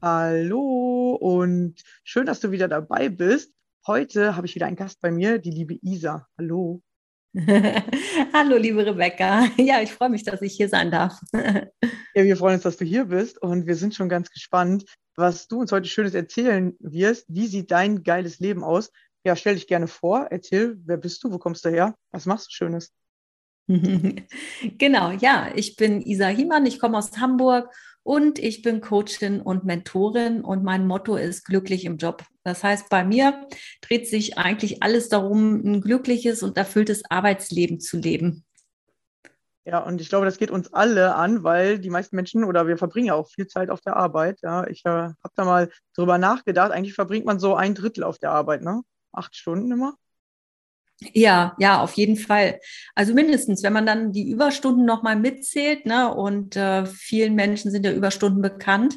Hallo und schön, dass du wieder dabei bist. Heute habe ich wieder einen Gast bei mir, die liebe Isa. Hallo. Hallo, liebe Rebecca. Ja, ich freue mich, dass ich hier sein darf. Ja, wir freuen uns, dass du hier bist und wir sind schon ganz gespannt, was du uns heute Schönes erzählen wirst. Wie sieht dein geiles Leben aus? Ja, stell dich gerne vor, erzähl, wer bist du, wo kommst du her, was machst du Schönes? Genau, ja, ich bin Isa Hiemann, ich komme aus Hamburg und ich bin Coachin und Mentorin und mein Motto ist glücklich im Job. Das heißt, bei mir dreht sich eigentlich alles darum, ein glückliches und erfülltes Arbeitsleben zu leben. Ja, und ich glaube, das geht uns alle an, weil die meisten Menschen oder wir verbringen ja auch viel Zeit auf der Arbeit. Ja, ich äh, habe da mal drüber nachgedacht. Eigentlich verbringt man so ein Drittel auf der Arbeit, ne? Acht Stunden immer. Ja, ja, auf jeden Fall. Also mindestens, wenn man dann die Überstunden nochmal mitzählt, ne, und äh, vielen Menschen sind ja Überstunden bekannt,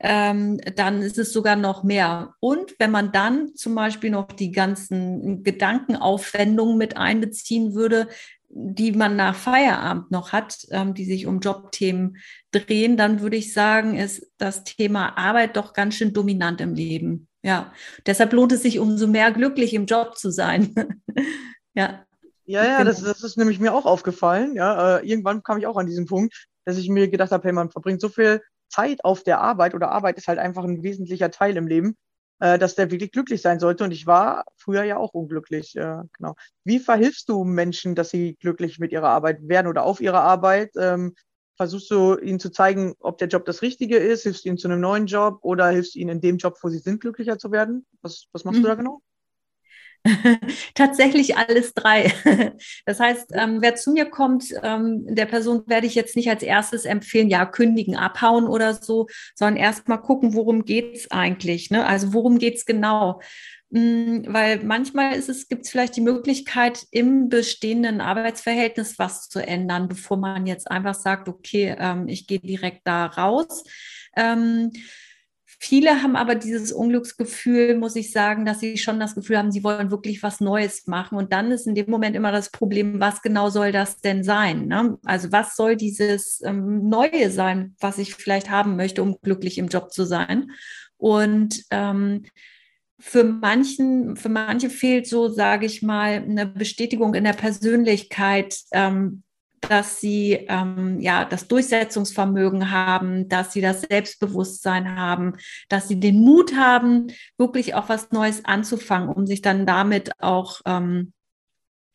ähm, dann ist es sogar noch mehr. Und wenn man dann zum Beispiel noch die ganzen Gedankenaufwendungen mit einbeziehen würde, die man nach Feierabend noch hat, ähm, die sich um Jobthemen drehen, dann würde ich sagen, ist das Thema Arbeit doch ganz schön dominant im Leben. Ja, deshalb lohnt es sich umso mehr glücklich im Job zu sein. ja. Ja, ja, Genau. das, das ist nämlich mir auch aufgefallen. Ja, äh, irgendwann kam ich auch an diesen Punkt, dass ich mir gedacht habe, hey, man verbringt so viel Zeit auf der Arbeit oder Arbeit ist halt einfach ein wesentlicher Teil im Leben, äh, dass der wirklich glücklich sein sollte. Und ich war früher ja auch unglücklich. Genau. Wie verhilfst du Menschen, dass sie glücklich mit ihrer Arbeit werden oder auf ihrer Arbeit? Versuchst du ihnen zu zeigen, ob der Job das Richtige ist? Hilfst du ihnen zu einem neuen Job oder hilfst du ihnen in dem Job, wo sie sind, glücklicher zu werden? Was, was machst du da Mhm. genau? Tatsächlich alles drei. Das heißt, ähm, wer zu mir kommt, ähm, der Person werde ich jetzt nicht als erstes empfehlen, ja, kündigen, abhauen oder so, sondern erst mal gucken, worum geht's eigentlich. Ne? Also worum geht's genau? Mm, Weil manchmal ist es, gibt es vielleicht die Möglichkeit, im bestehenden Arbeitsverhältnis was zu ändern, bevor man jetzt einfach sagt, okay, ähm, ich gehe direkt da raus. Ähm, Viele haben aber dieses Unglücksgefühl, muss ich sagen, dass sie schon das Gefühl haben, sie wollen wirklich was Neues machen. Und dann ist in dem Moment immer das Problem, was genau soll das denn sein? Ne? Also was soll dieses ähm, Neue sein, was ich vielleicht haben möchte, um glücklich im Job zu sein? Und ähm, für manchen, für manche fehlt so, sage ich mal, eine Bestätigung in der Persönlichkeit, ähm, dass sie ähm, ja das Durchsetzungsvermögen haben, dass sie das Selbstbewusstsein haben, dass sie den Mut haben, wirklich auch was Neues anzufangen, um sich dann damit auch ähm,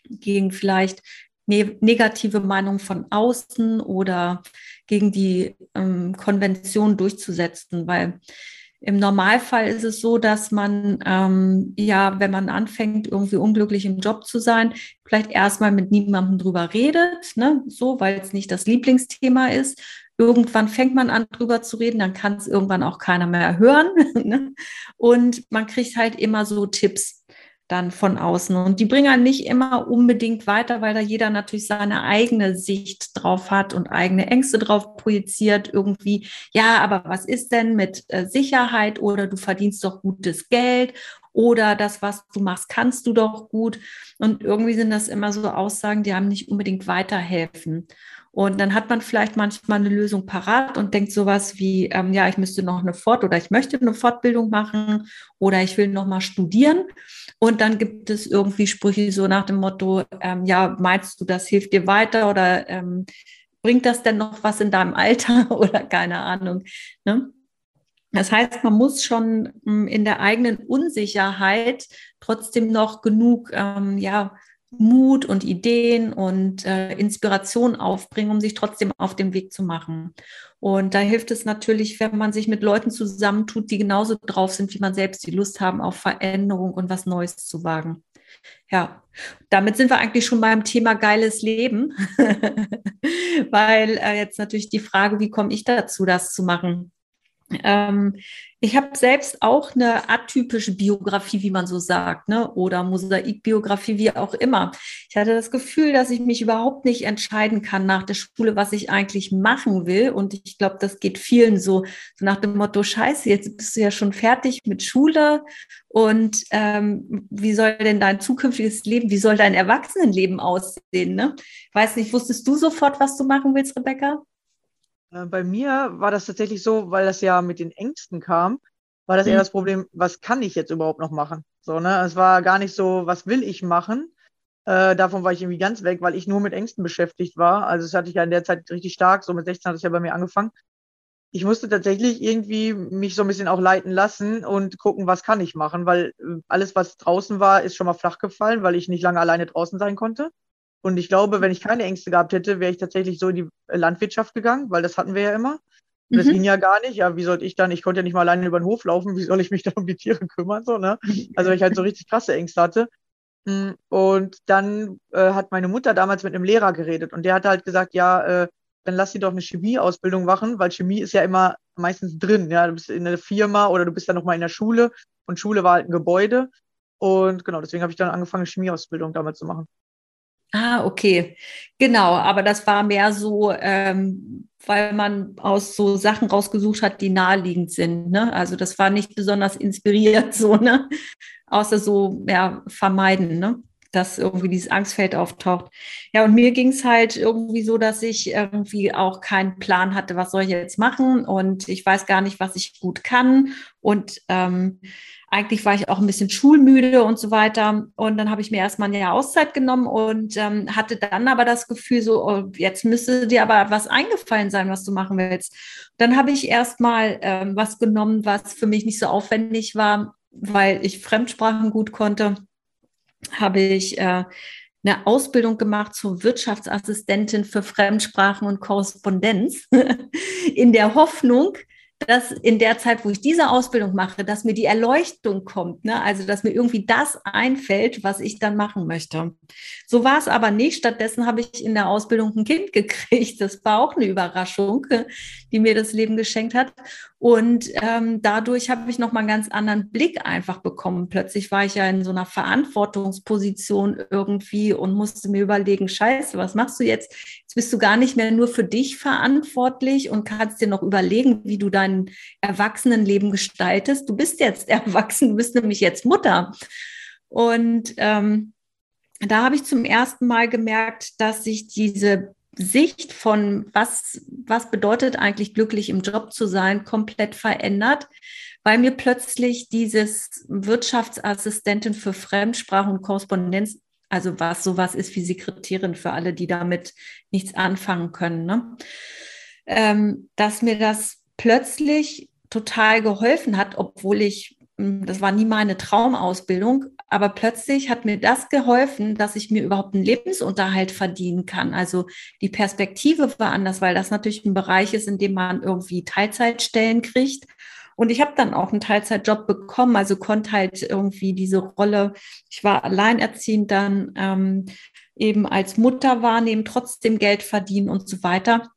gegen vielleicht ne negative Meinung von außen oder gegen die ähm, Konvention durchzusetzen, weil im Normalfall ist es so, dass man, ähm, ja, wenn man anfängt, irgendwie unglücklich im Job zu sein, vielleicht erstmal mit niemandem drüber redet, ne? so, weil es nicht das Lieblingsthema ist. Irgendwann fängt man an, drüber zu reden, dann kann es irgendwann auch keiner mehr hören. ne? Und man kriegt halt immer so Tipps dann von außen. Und die bringen halt nicht immer unbedingt weiter, weil da jeder natürlich seine eigene Sicht drauf hat und eigene Ängste drauf projiziert. Irgendwie, ja, aber was ist denn mit äh, Sicherheit oder du verdienst doch gutes Geld oder das, was du machst, kannst du doch gut. Und irgendwie sind das immer so Aussagen, die einem nicht unbedingt weiterhelfen. Und dann hat man vielleicht manchmal eine Lösung parat und denkt sowas wie, ähm, ja, ich müsste noch eine Fort- oder ich möchte eine Fortbildung machen oder ich will noch mal studieren. Und dann gibt es irgendwie Sprüche so nach dem Motto, ähm, ja, meinst du, das hilft dir weiter oder ähm, bringt das denn noch was in deinem Alter oder keine Ahnung. Ne? Das heißt, man muss schon ähm, in der eigenen Unsicherheit trotzdem noch genug, ähm, ja, Mut und Ideen und äh, Inspiration aufbringen, um sich trotzdem auf den Weg zu machen. Und da hilft es natürlich, wenn man sich mit Leuten zusammentut, die genauso drauf sind wie man selbst, die Lust haben auf Veränderung und was Neues zu wagen. Ja, damit sind wir eigentlich schon beim Thema geiles Leben, weil äh, jetzt natürlich die Frage, wie komme ich dazu, das zu machen? Ähm, ich habe selbst auch eine atypische Biografie, wie man so sagt, ne? oder Mosaikbiografie, wie auch immer. Ich hatte das Gefühl, dass ich mich überhaupt nicht entscheiden kann nach der Schule, was ich eigentlich machen will. Und ich glaube, das geht vielen so, so nach dem Motto, scheiße, jetzt bist du ja schon fertig mit Schule. Und ähm, wie soll denn dein zukünftiges Leben, wie soll dein Erwachsenenleben aussehen? Ne? Weiß nicht, wusstest du sofort, was du machen willst, Rebecca? Äh, bei mir war das tatsächlich so, weil das ja mit den Ängsten kam, war das eher Mhm. das Problem, was kann ich jetzt überhaupt noch machen? So, ne? Es war gar nicht so, was will ich machen? Äh, davon war ich irgendwie ganz weg, weil ich nur mit Ängsten beschäftigt war. Also das hatte ich ja in der Zeit richtig stark, so mit 16 hat es ja bei mir angefangen. Ich musste tatsächlich irgendwie mich so ein bisschen auch leiten lassen und gucken, was kann ich machen, weil äh, alles, was draußen war, ist schon mal flach gefallen, weil ich nicht lange alleine draußen sein konnte. Und ich glaube, wenn ich keine Ängste gehabt hätte, wäre ich tatsächlich so in die Landwirtschaft gegangen, weil das hatten wir ja immer. Und das Mhm. ging ja gar nicht. Ja, wie sollte ich dann, ich konnte ja nicht mal alleine über den Hof laufen, wie soll ich mich dann um die Tiere kümmern, so, ne? Also, weil ich halt so richtig krasse Ängste hatte. Mm, Und dann äh, hat meine Mutter damals mit einem Lehrer geredet und der hat halt gesagt, ja, äh, dann lass sie doch eine Chemieausbildung machen, weil Chemie ist ja immer meistens drin, ja, du bist in einer Firma oder du bist dann nochmal in der Schule und Schule war halt ein Gebäude. Und genau, deswegen habe ich dann angefangen, eine Chemieausbildung damals zu machen. Ah, okay. Genau, aber das war mehr so, ähm, weil man aus so Sachen rausgesucht hat, die naheliegend sind. Ne? Also das war nicht besonders inspiriert, so, ne? Außer so, ja, vermeiden, ne? Dass irgendwie dieses Angstfeld auftaucht. Ja, und mir ging es halt irgendwie so, dass ich irgendwie auch keinen Plan hatte, was soll ich jetzt machen und ich weiß gar nicht, was ich gut kann. Und ähm, eigentlich war ich auch ein bisschen schulmüde und so weiter. Und dann habe ich mir erstmal ein Jahr Auszeit genommen und ähm, hatte dann aber das Gefühl, so, oh, jetzt müsste dir aber was eingefallen sein, was du machen willst. Dann habe ich erstmal ähm, was genommen, was für mich nicht so aufwendig war, weil ich Fremdsprachen gut konnte. Habe ich äh, eine Ausbildung gemacht zur Wirtschaftsassistentin für Fremdsprachen und Korrespondenz in der Hoffnung, dass in der Zeit, wo ich diese Ausbildung mache, dass mir die Erleuchtung kommt, ne? also dass mir irgendwie das einfällt, was ich dann machen möchte. So war es aber nicht. Stattdessen habe ich in der Ausbildung ein Kind gekriegt. Das war auch eine Überraschung, die mir das Leben geschenkt hat. Und ähm, dadurch habe ich nochmal einen ganz anderen Blick einfach bekommen. Plötzlich war ich ja in so einer Verantwortungsposition irgendwie und musste mir überlegen, scheiße, was machst du jetzt? Jetzt bist du gar nicht mehr nur für dich verantwortlich und kannst dir noch überlegen, wie du dein Erwachsenenleben gestaltest. Du bist jetzt erwachsen, du bist nämlich jetzt Mutter. Und ähm, da habe ich zum ersten Mal gemerkt, dass sich diese Sicht von was, was bedeutet eigentlich glücklich im Job zu sein, komplett verändert, weil mir plötzlich dieses Wirtschaftsassistentin für Fremdsprache und Korrespondenz, also was sowas ist wie Sekretärin für alle, die damit nichts anfangen können, ne? ähm, dass mir das plötzlich total geholfen hat, obwohl ich hm, das war nie meine Traumausbildung, aber plötzlich hat mir das geholfen, dass ich mir überhaupt einen Lebensunterhalt verdienen kann. Also die Perspektive war anders, weil das natürlich ein Bereich ist, in dem man irgendwie Teilzeitstellen kriegt. Und ich habe dann auch einen Teilzeitjob bekommen, also konnte halt irgendwie diese Rolle, ich war alleinerziehend dann ähm, eben als Mutter wahrnehmen, trotzdem Geld verdienen und so weiter.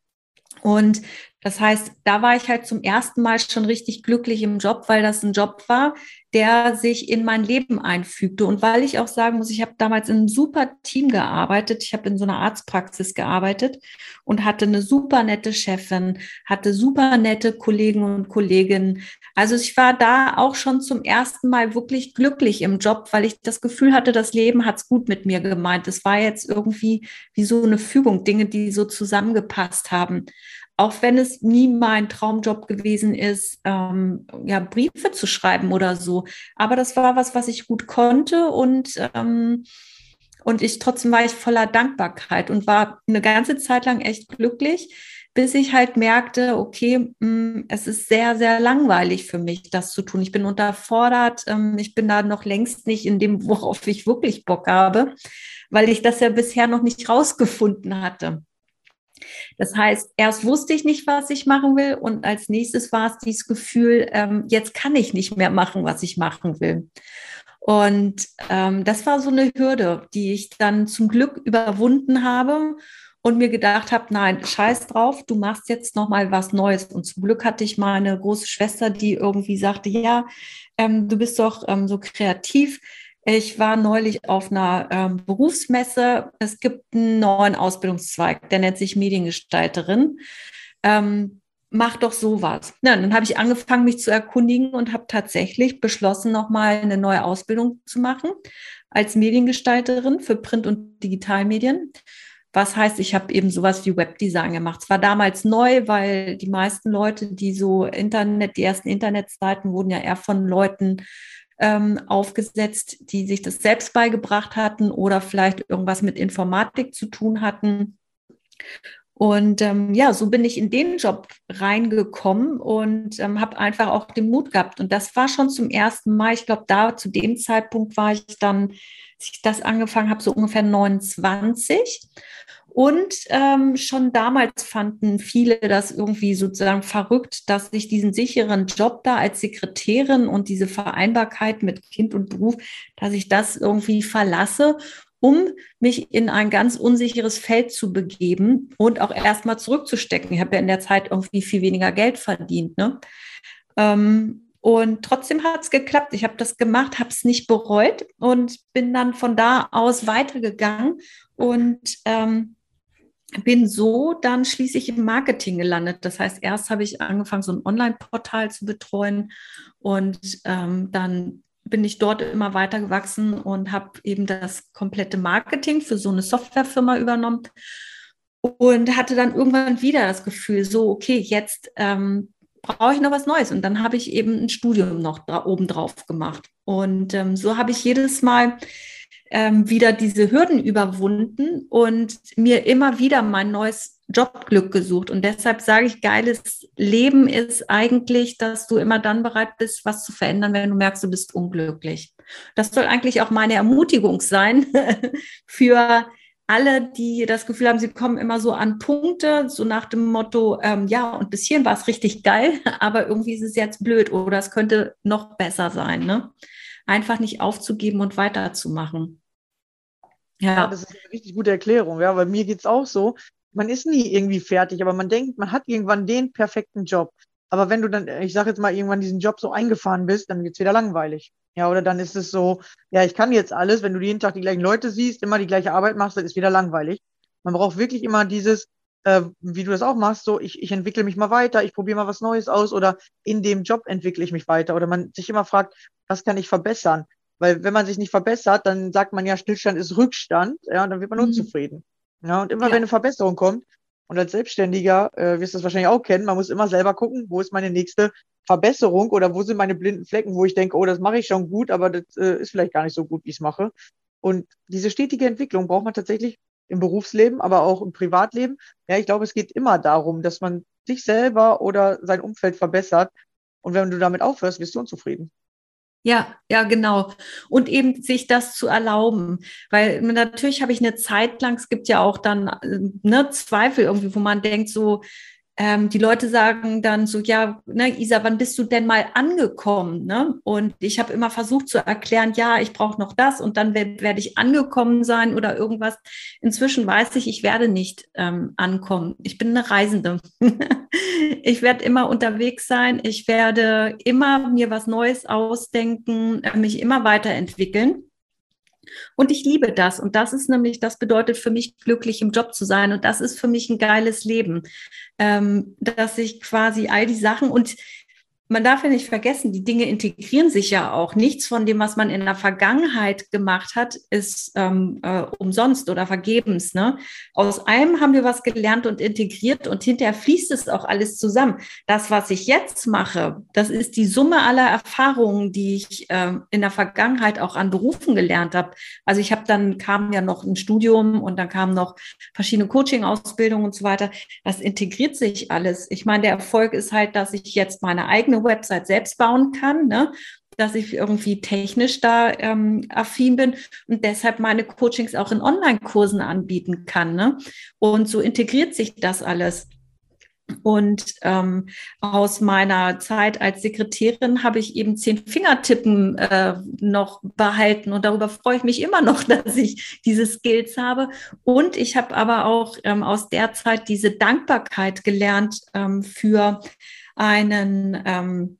Und das heißt, da war ich halt zum ersten Mal schon richtig glücklich im Job, weil das ein Job war, der sich in mein Leben einfügte. Und weil ich auch sagen muss, ich habe damals in einem super Team gearbeitet. Ich habe in so einer Arztpraxis gearbeitet und hatte eine super nette Chefin, hatte super nette Kollegen und Kolleginnen. Also ich war da auch schon zum ersten Mal wirklich glücklich im Job, weil ich das Gefühl hatte, das Leben hat es gut mit mir gemeint. Es war jetzt irgendwie wie so eine Fügung, Dinge, die so zusammengepasst haben auch wenn es nie mein Traumjob gewesen ist, ähm, ja, Briefe zu schreiben oder so. Aber das war was, was ich gut konnte und, ähm, und ich trotzdem war ich voller Dankbarkeit und war eine ganze Zeit lang echt glücklich, bis ich halt merkte, okay, mh, mm, es ist sehr, sehr langweilig für mich, das zu tun. Ich bin unterfordert, ähm, ich bin da noch längst nicht in dem, worauf ich wirklich Bock habe, weil ich das ja bisher noch nicht rausgefunden hatte. Das heißt, erst wusste ich nicht, was ich machen will und als nächstes war es dieses Gefühl, ähm, jetzt kann ich nicht mehr machen, was ich machen will. Und ähm, das war so eine Hürde, die ich dann zum Glück überwunden habe und mir gedacht habe, nein, scheiß drauf, du machst jetzt noch mal was Neues. Und zum Glück hatte ich meine große Schwester, die irgendwie sagte, ja, ähm, du bist doch ähm, so kreativ ich war neulich auf einer ähm, Berufsmesse. Es gibt einen neuen Ausbildungszweig, der nennt sich Mediengestalterin. Ähm, mach doch sowas. Ja, dann habe ich angefangen, mich zu erkundigen und habe tatsächlich beschlossen, nochmal eine neue Ausbildung zu machen als Mediengestalterin für Print- und Digitalmedien. Was heißt, ich habe eben sowas wie Webdesign gemacht. Es war damals neu, weil die meisten Leute, die so Internet, die ersten Internetseiten wurden ja eher von Leuten ähm, aufgesetzt, die sich das selbst beigebracht hatten oder vielleicht irgendwas mit Informatik zu tun hatten. Und ähm, ja, so bin ich in den Job reingekommen und ähm, habe einfach auch den Mut gehabt. Und das war schon zum ersten Mal. Ich glaube, da zu dem Zeitpunkt war ich dann, als ich das angefangen habe, so ungefähr 29. Und ähm, schon damals fanden viele das irgendwie sozusagen verrückt, dass ich diesen sicheren Job da als Sekretärin und diese Vereinbarkeit mit Kind und Beruf, dass ich das irgendwie verlasse, um mich in ein ganz unsicheres Feld zu begeben und auch erstmal zurückzustecken. Ich habe ja in der Zeit irgendwie viel weniger Geld verdient. Ne? Ähm, und trotzdem hat es geklappt. Ich habe das gemacht, habe es nicht bereut und bin dann von da aus weitergegangen und ähm, bin so dann schließlich im Marketing gelandet. Das heißt, erst habe ich angefangen, so ein Online-Portal zu betreuen und ähm, dann bin ich dort immer weiter gewachsen und habe eben das komplette Marketing für so eine Softwarefirma übernommen und hatte dann irgendwann wieder das Gefühl, so, okay, jetzt ähm, brauche ich noch was Neues. Und dann habe ich eben ein Studium noch oben drauf gemacht. Und ähm, so habe ich jedes Mal ähm, wieder diese Hürden überwunden und mir immer wieder mein neues Jobglück gesucht. Und deshalb sage ich, geiles Leben ist eigentlich, dass du immer dann bereit bist, was zu verändern, wenn du merkst, du bist unglücklich. Das soll eigentlich auch meine Ermutigung sein für alle, die das Gefühl haben, sie kommen immer so an Punkte, so nach dem Motto, ähm, ja, und bis hierhin war es richtig geil, aber irgendwie ist es jetzt blöd oder es könnte noch besser sein. Ne? Einfach nicht aufzugeben und weiterzumachen. Ja. das ist eine richtig gute Erklärung, ja, weil mir geht es auch so. Man ist nie irgendwie fertig, aber man denkt, man hat irgendwann den perfekten Job. Aber wenn du dann, ich sage jetzt mal, irgendwann diesen Job so eingefahren bist, dann wird es wieder langweilig. Ja, oder dann ist es so, ja, ich kann jetzt alles, wenn du jeden Tag die gleichen Leute siehst, immer die gleiche Arbeit machst, dann ist wieder langweilig. Man braucht wirklich immer dieses, äh, wie du das auch machst, so ich, ich entwickle mich mal weiter, ich probiere mal was Neues aus oder in dem Job entwickle ich mich weiter oder man sich immer fragt, was kann ich verbessern? Weil wenn man sich nicht verbessert, dann sagt man ja, Stillstand ist Rückstand, ja, und dann wird man Mhm. unzufrieden. Ja, und immer Ja. wenn eine Verbesserung kommt, und als Selbstständiger äh, wirst du das wahrscheinlich auch kennen, man muss immer selber gucken, wo ist meine nächste Verbesserung oder wo sind meine blinden Flecken, wo ich denke, oh, das mache ich schon gut, aber das äh, ist vielleicht gar nicht so gut, wie ich es mache. Und diese stetige Entwicklung braucht man tatsächlich im Berufsleben, aber auch im Privatleben. Ja, ich glaube, es geht immer darum, dass man sich selber oder sein Umfeld verbessert. Und wenn du damit aufhörst, wirst du unzufrieden. Ja, ja, genau. Und eben sich das zu erlauben. Weil natürlich habe ich eine Zeit lang, es gibt ja auch dann äh, ne, Zweifel irgendwie, wo man denkt, so, ähm, die Leute sagen dann so, ja, ne, Isa, wann bist du denn mal angekommen? Ne? Und ich habe immer versucht zu erklären, ja, ich brauche noch das und dann werde werd ich angekommen sein oder irgendwas. Inzwischen weiß ich, ich werde nicht ähm, ankommen. Ich bin eine Reisende. ich werde immer unterwegs sein. Ich werde immer mir was Neues ausdenken, äh, mich immer weiterentwickeln. Und ich liebe das. Und das ist nämlich, das bedeutet für mich, glücklich im Job zu sein. Und das ist für mich ein geiles Leben, ähm, dass ich quasi all die Sachen und man darf ja nicht vergessen, die Dinge integrieren sich ja auch. Nichts von dem, was man in der Vergangenheit gemacht hat, ist ähm, äh, umsonst oder vergebens. Ne? Aus allem haben wir was gelernt und integriert und hinterher fließt es auch alles zusammen. Das, was ich jetzt mache, das ist die Summe aller Erfahrungen, die ich ähm, in der Vergangenheit auch an Berufen gelernt habe. Also ich habe dann kam ja noch ein Studium und dann kamen noch verschiedene Coaching-Ausbildungen und so weiter. Das integriert sich alles. Ich meine, der Erfolg ist halt, dass ich jetzt meine eigene Website selbst bauen kann, ne? dass ich irgendwie technisch da ähm, affin bin und deshalb meine Coachings auch in Online-Kursen anbieten kann. Ne? Und so integriert sich das alles. Und ähm, aus meiner Zeit als Sekretärin habe ich eben zehn Fingertippen äh, noch behalten. Und darüber freue ich mich immer noch, dass ich diese Skills habe. Und ich habe aber auch ähm, aus der Zeit diese Dankbarkeit gelernt ähm, für einen, ähm,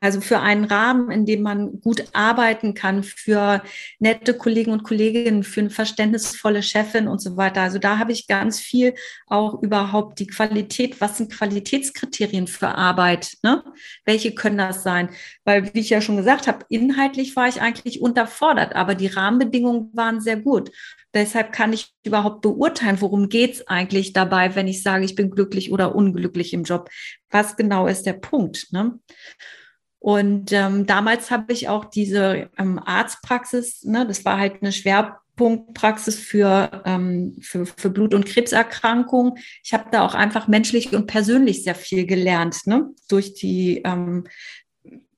also für einen Rahmen, in dem man gut arbeiten kann, für nette Kollegen und Kolleginnen, für eine verständnisvolle Chefin und so weiter. Also da habe ich ganz viel auch überhaupt die Qualität, was sind Qualitätskriterien für Arbeit? Ne? Welche können das sein? Weil, wie ich ja schon gesagt habe, inhaltlich war ich eigentlich unterfordert, aber die Rahmenbedingungen waren sehr gut. Deshalb kann ich überhaupt beurteilen, worum geht es eigentlich dabei, wenn ich sage, ich bin glücklich oder unglücklich im Job. Was genau ist der Punkt? Ne? Und ähm, damals habe ich auch diese ähm, Arztpraxis, ne, das war halt eine Schwerpunktpraxis für, ähm, für, für Blut- und Krebserkrankungen. Ich habe da auch einfach menschlich und persönlich sehr viel gelernt, ne, durch die, ähm,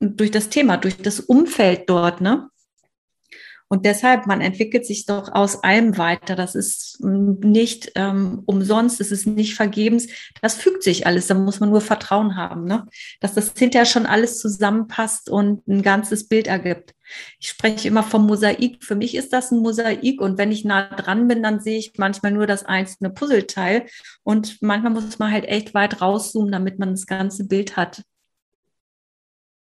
durch das Thema, durch das Umfeld dort, ne. Und deshalb, man entwickelt sich doch aus allem weiter. Das ist nicht ähm, umsonst, es ist nicht vergebens. Das fügt sich alles. Da muss man nur Vertrauen haben, ne? dass das hinterher schon alles zusammenpasst und ein ganzes Bild ergibt. Ich spreche immer vom Mosaik. Für mich ist das ein Mosaik. Und wenn ich nah dran bin, dann sehe ich manchmal nur das einzelne Puzzleteil. Und manchmal muss man halt echt weit rauszoomen, damit man das ganze Bild hat.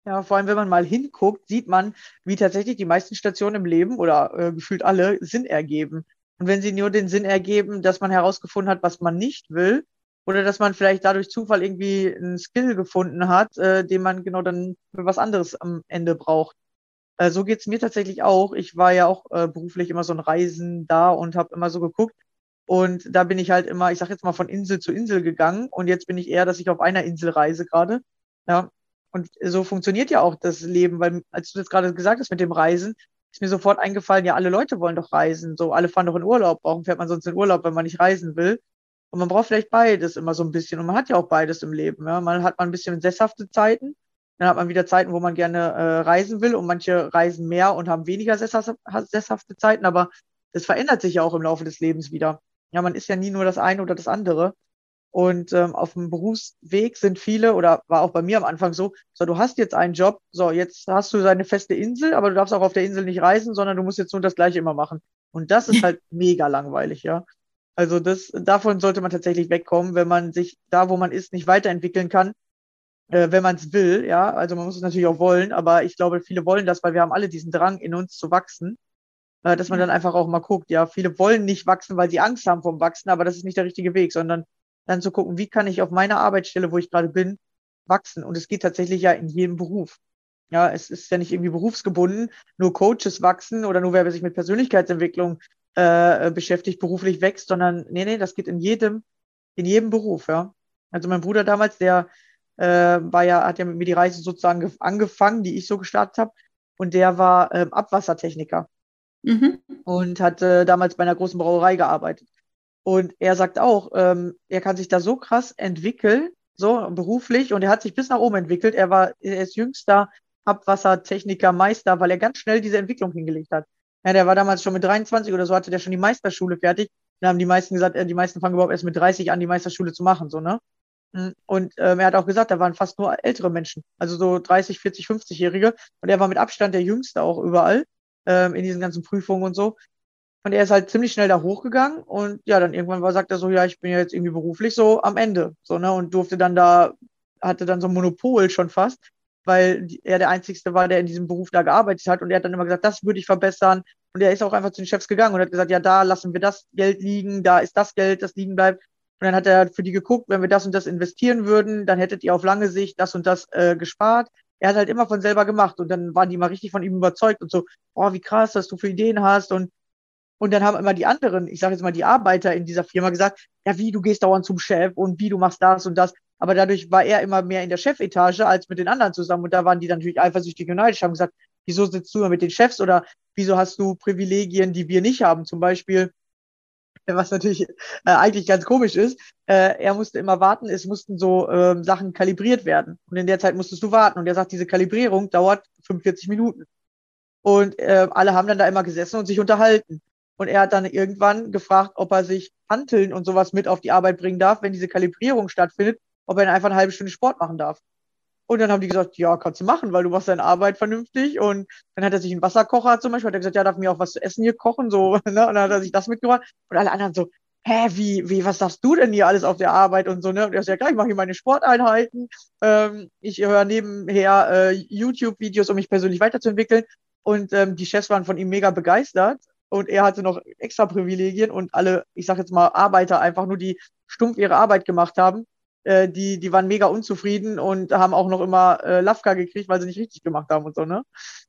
Ja, vor allem, wenn man mal hinguckt, sieht man, wie tatsächlich die meisten Stationen im Leben oder äh, gefühlt alle Sinn ergeben. Und wenn sie nur den Sinn ergeben, dass man herausgefunden hat, was man nicht will, oder dass man vielleicht dadurch Zufall irgendwie einen Skill gefunden hat, äh, den man genau dann für was anderes am Ende braucht. Äh, so geht's mir tatsächlich auch. Ich war ja auch äh, beruflich immer so ein Reisen da und habe immer so geguckt. Und da bin ich halt immer, ich sag jetzt mal, von Insel zu Insel gegangen. Und jetzt bin ich eher, dass ich auf einer Insel reise gerade. Ja, und so funktioniert ja auch das Leben, weil als du das gerade gesagt hast mit dem Reisen, ist mir sofort eingefallen, ja, alle Leute wollen doch reisen. So, alle fahren doch in Urlaub. Warum fährt man sonst in Urlaub, wenn man nicht reisen will? Und man braucht vielleicht beides immer so ein bisschen. Und man hat ja auch beides im Leben. Ja? Man hat man ein bisschen sesshafte Zeiten. Dann hat man wieder Zeiten, wo man gerne äh, reisen will. Und manche reisen mehr und haben weniger sesshafte Zeiten. Aber das verändert sich ja auch im Laufe des Lebens wieder. Ja, man ist ja nie nur das eine oder das andere. Und ähm, auf dem Berufsweg sind viele, oder war auch bei mir am Anfang so, so, du hast jetzt einen Job, so, jetzt hast du deine feste Insel, aber du darfst auch auf der Insel nicht reisen, sondern du musst jetzt nur das Gleiche immer machen. Und das ist halt mega langweilig, ja. Also das, davon sollte man tatsächlich wegkommen, wenn man sich da, wo man ist, nicht weiterentwickeln kann, äh, wenn man es will, ja. Also man muss es natürlich auch wollen, aber ich glaube, viele wollen das, weil wir haben alle diesen Drang in uns zu wachsen. Äh, dass man dann einfach auch mal guckt, ja, viele wollen nicht wachsen, weil sie Angst haben vom Wachsen, aber das ist nicht der richtige Weg, sondern dann zu gucken, wie kann ich auf meiner Arbeitsstelle, wo ich gerade bin, wachsen. Und es geht tatsächlich ja in jedem Beruf. Ja, es ist ja nicht irgendwie berufsgebunden, nur Coaches wachsen oder nur wer sich mit Persönlichkeitsentwicklung äh, beschäftigt, beruflich wächst, sondern nee, nee, das geht in jedem, in jedem Beruf, ja. Also mein Bruder damals, der äh, war ja, hat ja mit mir die Reise sozusagen gef- angefangen, die ich so gestartet habe. Und der war ähm, Abwassertechniker Mhm. und hat äh, damals bei einer großen Brauerei gearbeitet. Und er sagt auch, ähm, er kann sich da so krass entwickeln, so beruflich, und er hat sich bis nach oben entwickelt. Er war, er ist jüngster Abwassertechniker, Meister, weil er ganz schnell diese Entwicklung hingelegt hat. Ja, der war damals schon mit 23 oder so, hatte der schon die Meisterschule fertig. Dann haben die meisten gesagt, äh, die meisten fangen überhaupt erst mit 30 an, die Meisterschule zu machen, so, ne? Mm, Und ähm, er hat auch gesagt, da waren fast nur ältere Menschen, also so 30, 40, 50-Jährige. Und er war mit Abstand der Jüngste auch überall ähm, in diesen ganzen Prüfungen und so. Und er ist halt ziemlich schnell da hochgegangen und ja, dann irgendwann war, sagt er so, ja, ich bin ja jetzt irgendwie beruflich so am Ende, so, ne, und durfte dann da, hatte dann so ein Monopol schon fast, weil er der Einzigste war, der in diesem Beruf da gearbeitet hat und er hat dann immer gesagt, das würde ich verbessern und er ist auch einfach zu den Chefs gegangen und hat gesagt, ja, da lassen wir das Geld liegen, da ist das Geld, das liegen bleibt. Und dann hat er für die geguckt, wenn wir das und das investieren würden, dann hättet ihr auf lange Sicht das und das äh, gespart. Er hat halt immer von selber gemacht und dann waren die mal richtig von ihm überzeugt und so, oh, wie krass, was du für Ideen hast und und dann haben immer die anderen, ich sage jetzt mal die Arbeiter in dieser Firma gesagt, ja, wie, du gehst dauernd zum Chef und wie, du machst das und das. Aber dadurch war er immer mehr in der Chefetage als mit den anderen zusammen. Und da waren die dann natürlich eifersüchtig und neidisch, haben gesagt, wieso sitzt du immer mit den Chefs oder wieso hast du Privilegien, die wir nicht haben? Zum Beispiel, was natürlich äh, eigentlich ganz komisch ist, äh, er musste immer warten, es mussten so ähm, Sachen kalibriert werden. Und in der Zeit musstest du warten. Und er sagt, diese Kalibrierung dauert 45 Minuten. Und äh, alle haben dann da immer gesessen und sich unterhalten. Und er hat dann irgendwann gefragt, ob er sich Hanteln und sowas mit auf die Arbeit bringen darf, wenn diese Kalibrierung stattfindet, ob er dann einfach eine halbe Stunde Sport machen darf. Und dann haben die gesagt, ja, kannst du machen, weil du machst deine Arbeit vernünftig. Und dann hat er sich einen Wasserkocher zum Beispiel, hat er gesagt, ja, darf mir auch was zu essen hier kochen, so, ne? Und dann hat er sich das mitgebracht. Und alle anderen so, hä, wie, wie, was darfst du denn hier alles auf der Arbeit und so, ne? Und er sagt, ja klar, ich mache hier meine Sporteinheiten. Ähm, ich höre nebenher äh, YouTube-Videos, um mich persönlich weiterzuentwickeln. Und ähm, die Chefs waren von ihm mega begeistert. Und er hatte noch extra Privilegien und alle, ich sag jetzt mal, Arbeiter einfach nur, die stumpf ihre Arbeit gemacht haben, äh, die, die waren mega unzufrieden und haben auch noch immer äh, Lafka gekriegt, weil sie nicht richtig gemacht haben und so, ne?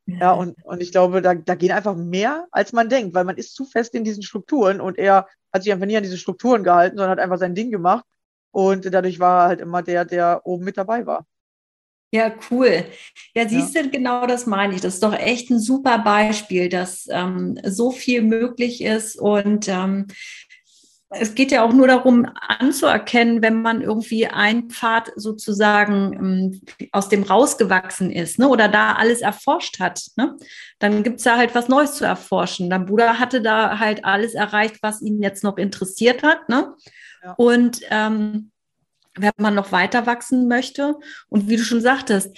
Ja, und, und ich glaube, da, da gehen einfach mehr, als man denkt, weil man ist zu fest in diesen Strukturen und er hat sich einfach nie an diese Strukturen gehalten, sondern hat einfach sein Ding gemacht. Und dadurch war er halt immer der, der oben mit dabei war. Ja, cool. Ja, siehst du, genau das meine ich. Das ist doch echt ein super Beispiel, dass ähm, so viel möglich ist und ähm, es geht ja auch nur darum anzuerkennen, wenn man irgendwie ein Pfad sozusagen ähm, aus dem rausgewachsen ist ne, oder da alles erforscht hat, ne, dann gibt es ja halt was Neues zu erforschen. Dein Bruder hatte da halt alles erreicht, was ihn jetzt noch interessiert hat. Ne? Ja. Und ähm, wenn man noch weiter wachsen möchte. Und wie du schon sagtest,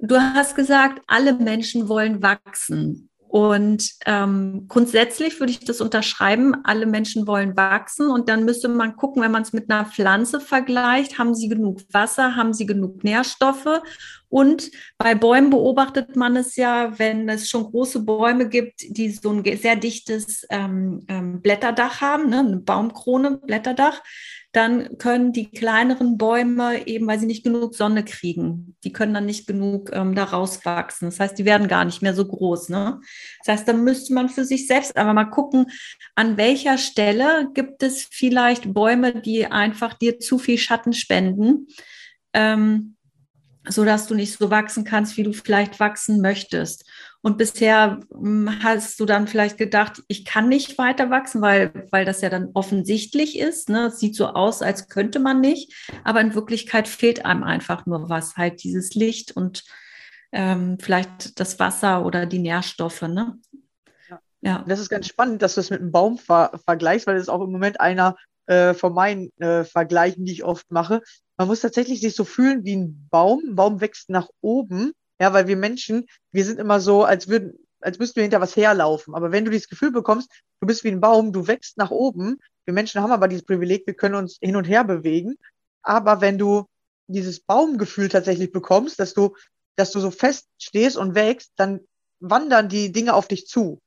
du hast gesagt, alle Menschen wollen wachsen. Und ähm, grundsätzlich würde ich das unterschreiben, alle Menschen wollen wachsen. Und dann müsste man gucken, wenn man es mit einer Pflanze vergleicht, haben sie genug Wasser, haben sie genug Nährstoffe? Und bei Bäumen beobachtet man es ja, wenn es schon große Bäume gibt, die so ein sehr dichtes ähm, ähm, Blätterdach haben, ne, eine Baumkrone, Blätterdach, dann können die kleineren Bäume eben, weil sie nicht genug Sonne kriegen, die können dann nicht genug ähm, da rauswachsen. Das heißt, die werden gar nicht mehr so groß. Ne? Das heißt, dann müsste man für sich selbst aber mal gucken, an welcher Stelle gibt es vielleicht Bäume, die einfach dir zu viel Schatten spenden. Ähm, so dass du nicht so wachsen kannst, wie du vielleicht wachsen möchtest. Und bisher hm, hast du dann vielleicht gedacht, ich kann nicht weiter wachsen, weil, weil das ja dann offensichtlich ist. Ne? Es sieht so aus, als könnte man nicht, aber in Wirklichkeit fehlt einem einfach nur was, halt dieses Licht und ähm, vielleicht das Wasser oder die Nährstoffe. Ne? Ja. ja. Das ist ganz spannend, dass du es mit einem Baum ver vergleichst, weil das ist auch im Moment einer äh, von meinen äh, Vergleichen, die ich oft mache. Man muss tatsächlich sich so fühlen wie ein Baum. Ein Baum wächst nach oben, ja, weil wir Menschen, wir sind immer so, als würden, als müssten wir hinter was herlaufen. Aber wenn du dieses Gefühl bekommst, du bist wie ein Baum, du wächst nach oben. Wir Menschen haben aber dieses Privileg, wir können uns hin und her bewegen. Aber wenn du dieses Baumgefühl tatsächlich bekommst, dass du, dass du so fest stehst und wächst, dann wandern die Dinge auf dich zu.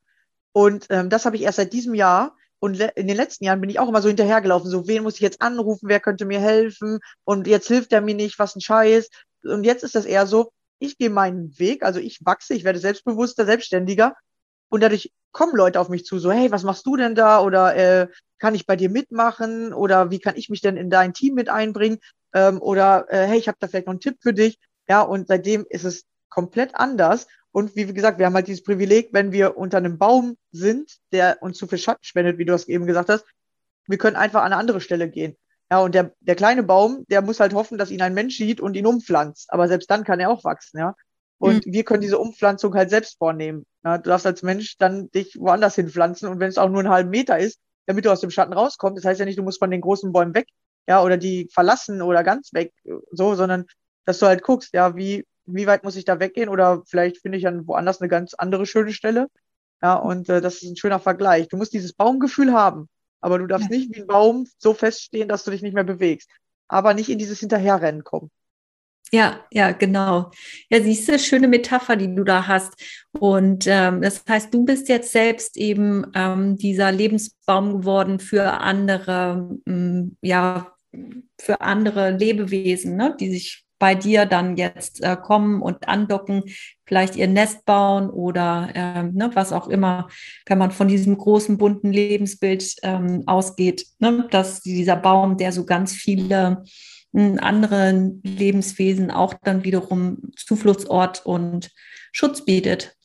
Und ähm, das habe ich erst seit diesem Jahr. Und in den letzten Jahren bin ich auch immer so hinterhergelaufen, so wen muss ich jetzt anrufen, wer könnte mir helfen und jetzt hilft er mir nicht, was ein Scheiß. Und jetzt ist das eher so, ich gehe meinen Weg, also ich wachse, ich werde selbstbewusster, selbstständiger. Und dadurch kommen Leute auf mich zu, so hey, was machst du denn da? Oder äh, kann ich bei dir mitmachen? Oder wie kann ich mich denn in dein Team mit einbringen? Ähm, oder äh, hey, ich habe da vielleicht noch einen Tipp für dich. Ja, und seitdem ist es komplett anders. Und wie gesagt, wir haben halt dieses Privileg, wenn wir unter einem Baum sind, der uns zu viel Schatten spendet, wie du es eben gesagt hast, wir können einfach an eine andere Stelle gehen. Ja, und der, der kleine Baum, der muss halt hoffen, dass ihn ein Mensch sieht und ihn umpflanzt. Aber selbst dann kann er auch wachsen, ja. Und mhm. wir können diese Umpflanzung halt selbst vornehmen. Ja, du darfst als Mensch dann dich woanders hinpflanzen und wenn es auch nur einen halben Meter ist, damit du aus dem Schatten rauskommst, das heißt ja nicht, du musst von den großen Bäumen weg, ja, oder die verlassen oder ganz weg, so, sondern dass du halt guckst, ja, wie, wie weit muss ich da weggehen oder vielleicht finde ich dann woanders eine ganz andere schöne Stelle. Ja, und äh, das ist ein schöner Vergleich. Du musst dieses Baumgefühl haben, aber du darfst ja. nicht wie ein Baum so feststehen, dass du dich nicht mehr bewegst. Aber nicht in dieses Hinterherrennen kommen. Ja, ja, genau. Ja, siehst du, schöne Metapher, die du da hast. Und ähm, das heißt, du bist jetzt selbst eben ähm, dieser Lebensbaum geworden für andere, ähm, ja, für andere Lebewesen, ne, die sich bei dir dann jetzt äh, kommen und andocken, vielleicht ihr Nest bauen oder äh, ne, was auch immer, wenn man von diesem großen bunten Lebensbild ähm, ausgeht, ne, dass dieser Baum, der so ganz viele hm, anderen Lebenswesen auch dann wiederum Zufluchtsort und Schutz bietet.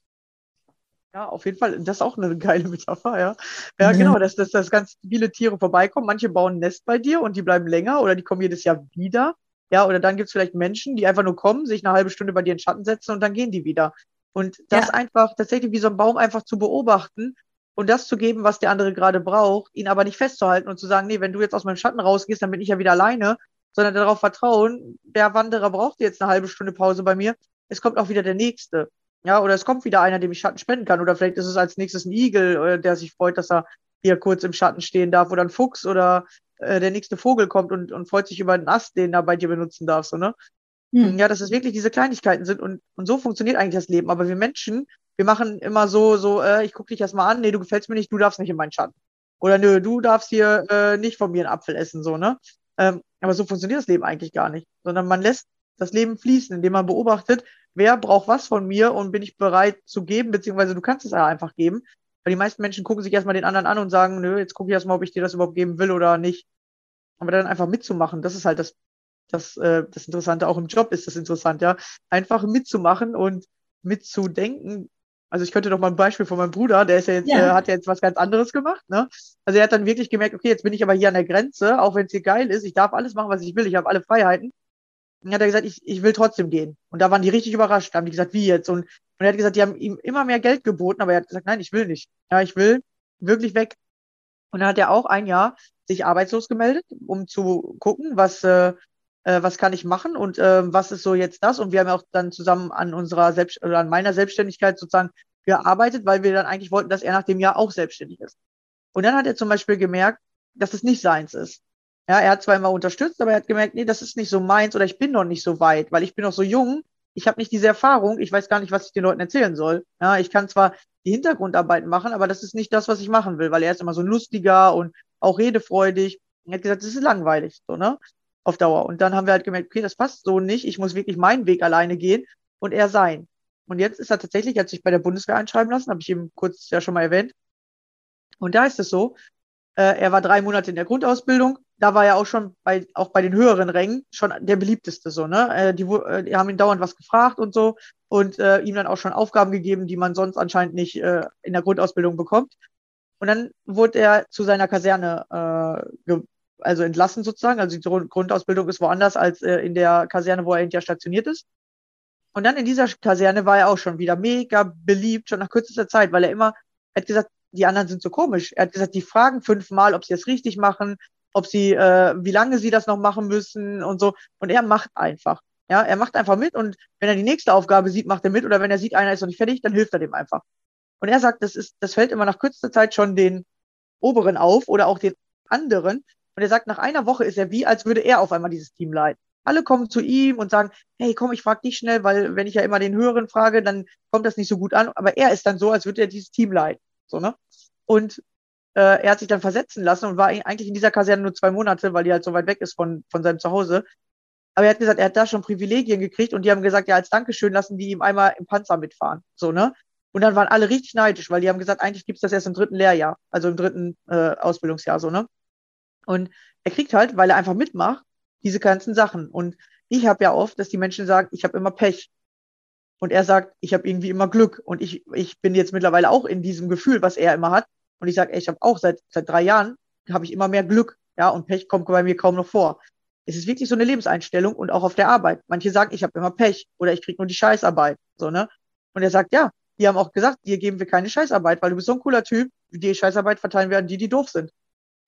Ja, auf jeden Fall. Das ist auch eine geile Metapher, ja. Ja, mhm. genau, dass, dass, dass ganz viele Tiere vorbeikommen. Manche bauen ein Nest bei dir und die bleiben länger oder die kommen jedes Jahr wieder. Ja, oder dann gibt es vielleicht Menschen, die einfach nur kommen, sich eine halbe Stunde bei dir in den Schatten setzen und dann gehen die wieder. Und das ja. einfach tatsächlich wie so ein Baum einfach zu beobachten und das zu geben, was der andere gerade braucht, ihn aber nicht festzuhalten und zu sagen, nee, wenn du jetzt aus meinem Schatten rausgehst, dann bin ich ja wieder alleine, sondern darauf vertrauen, der Wanderer braucht jetzt eine halbe Stunde Pause bei mir, es kommt auch wieder der Nächste. Ja, oder es kommt wieder einer, dem ich Schatten spenden kann. Oder vielleicht ist es als nächstes ein Igel, äh, der sich freut, dass er hier kurz im Schatten stehen darf. Oder ein Fuchs oder äh, der nächste Vogel kommt und, und freut sich über einen Ast, den er bei dir benutzen darf, so, ne? Hm. Ja, dass es wirklich diese Kleinigkeiten sind und, und so funktioniert eigentlich das Leben. Aber wir Menschen, wir machen immer so, so, äh, ich gucke dich erstmal an, nee, du gefällst mir nicht, du darfst nicht in meinen Schatten. Oder nö, du darfst hier äh, nicht von mir einen Apfel essen, so, ne? Ähm, aber so funktioniert das Leben eigentlich gar nicht. Sondern man lässt das Leben fließen, indem man beobachtet, wer braucht was von mir und bin ich bereit zu geben, beziehungsweise du kannst es ja einfach geben. Weil die meisten Menschen gucken sich erstmal den anderen an und sagen, nö, jetzt gucke ich erstmal, ob ich dir das überhaupt geben will oder nicht. Aber dann einfach mitzumachen, das ist halt das, das, äh, das Interessante. Auch im Job ist das interessant, ja. Einfach mitzumachen und mitzudenken. Also ich könnte doch mal ein Beispiel von meinem Bruder, der ist ja jetzt, ja. Äh, hat ja jetzt was ganz anderes gemacht, ne? Also er hat dann wirklich gemerkt, okay, jetzt bin ich aber hier an der Grenze, auch wenn es hier geil ist, ich darf alles machen, was ich will, ich habe alle Freiheiten. Und dann hat er gesagt, ich, ich will trotzdem gehen. Und da waren die richtig überrascht, da haben die gesagt, wie jetzt? Und, und er hat gesagt, die haben ihm immer mehr Geld geboten, aber er hat gesagt, nein, ich will nicht. Ja, ich will wirklich weg. Und dann hat er auch ein Jahr sich arbeitslos gemeldet, um zu gucken, was, äh, äh, was kann ich machen und äh, was ist so jetzt das. Und wir haben auch dann zusammen an unserer Selbst oder an meiner Selbstständigkeit sozusagen gearbeitet, weil wir dann eigentlich wollten, dass er nach dem Jahr auch selbstständig ist. Und dann hat er zum Beispiel gemerkt, dass es nicht seins ist. Ja, er hat zwar immer unterstützt, aber er hat gemerkt, nee, das ist nicht so meins oder ich bin noch nicht so weit, weil ich bin noch so jung, ich habe nicht diese Erfahrung, ich weiß gar nicht, was ich den Leuten erzählen soll. Ja, ich kann zwar die Hintergrundarbeiten machen, aber das ist nicht das, was ich machen will, weil er ist immer so lustiger und auch redefreudig. Er hat gesagt, das ist langweilig, so, ne? Auf Dauer. Und dann haben wir halt gemerkt, okay, das passt so nicht. Ich muss wirklich meinen Weg alleine gehen und er sein. Und jetzt ist er tatsächlich, hat sich bei der Bundeswehr einschreiben lassen, habe ich ihm kurz ja schon mal erwähnt. Und da ist es so, äh, er war drei Monate in der Grundausbildung. Da war er auch schon bei, auch bei den höheren Rängen schon der beliebteste so, ne? Äh, die, äh, die haben ihn dauernd was gefragt und so und äh, ihm dann auch schon Aufgaben gegeben, die man sonst anscheinend nicht äh, in der Grundausbildung bekommt. Und dann wurde er zu seiner Kaserne äh, also entlassen sozusagen. Also die Grundausbildung ist woanders als äh, in der Kaserne, wo er hinterher stationiert ist. Und dann in dieser Kaserne war er auch schon wieder mega beliebt, schon nach kürzester Zeit, weil er immer, er hat gesagt, die anderen sind so komisch. Er hat gesagt, die fragen fünfmal, ob sie es richtig machen, ob sie, äh, wie lange sie das noch machen müssen und so. Und er macht einfach. Ja, er macht einfach mit und wenn er die nächste Aufgabe sieht, macht er mit. Oder wenn er sieht, einer ist noch nicht fertig, dann hilft er dem einfach. Und er sagt, das ist, das fällt immer nach kürzester Zeit schon den Oberen auf oder auch den anderen. Und er sagt, nach einer Woche ist er wie, als würde er auf einmal dieses Team leiten. Alle kommen zu ihm und sagen, hey, komm, ich frage dich schnell, weil wenn ich ja immer den Höheren frage, dann kommt das nicht so gut an. Aber er ist dann so, als würde er dieses Team leiten. so, ne? Und äh, er hat sich dann versetzen lassen und war eigentlich in dieser Kaserne nur zwei Monate, weil die halt so weit weg ist von, von seinem Zuhause. Aber er hat gesagt, er hat da schon Privilegien gekriegt und die haben gesagt, ja, als Dankeschön lassen die ihm einmal im Panzer mitfahren. So, ne? Und dann waren alle richtig neidisch, weil die haben gesagt, eigentlich gibt's das erst im dritten Lehrjahr, also im dritten äh, Ausbildungsjahr, so, ne? Und er kriegt halt, weil er einfach mitmacht, diese ganzen Sachen. Und ich habe ja oft, dass die Menschen sagen, ich habe immer Pech. Und er sagt, ich habe irgendwie immer Glück. Und ich, ich bin jetzt mittlerweile auch in diesem Gefühl, was er immer hat. Und ich sage, ich habe auch seit, seit drei Jahren, habe ich immer mehr Glück. Ja, und Pech kommt bei mir kaum noch vor. Es ist wirklich so eine Lebenseinstellung und auch auf der Arbeit. Manche sagen, ich habe immer Pech oder ich krieg nur die Scheißarbeit. So, ne? Und er sagt, ja, die haben auch gesagt, dir geben wir keine Scheißarbeit, weil du bist so ein cooler Typ, die Scheißarbeit verteilen werden die, die doof sind.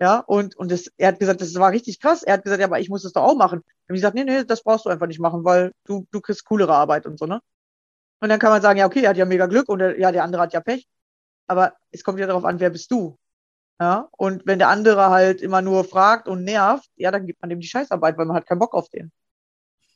Ja, und, und das, er hat gesagt, das war richtig krass. Er hat gesagt, ja, aber ich muss das doch auch machen. Und ich gesagt, nee, nee, das brauchst du einfach nicht machen, weil du, du kriegst coolere Arbeit und so, ne? Und dann kann man sagen, ja, okay, er hat ja mega Glück und der, ja, der andere hat ja Pech. Aber es kommt ja darauf an, wer bist du? Ja, und wenn der andere halt immer nur fragt und nervt, ja, dann gibt man dem die Scheißarbeit, weil man hat keinen Bock auf den.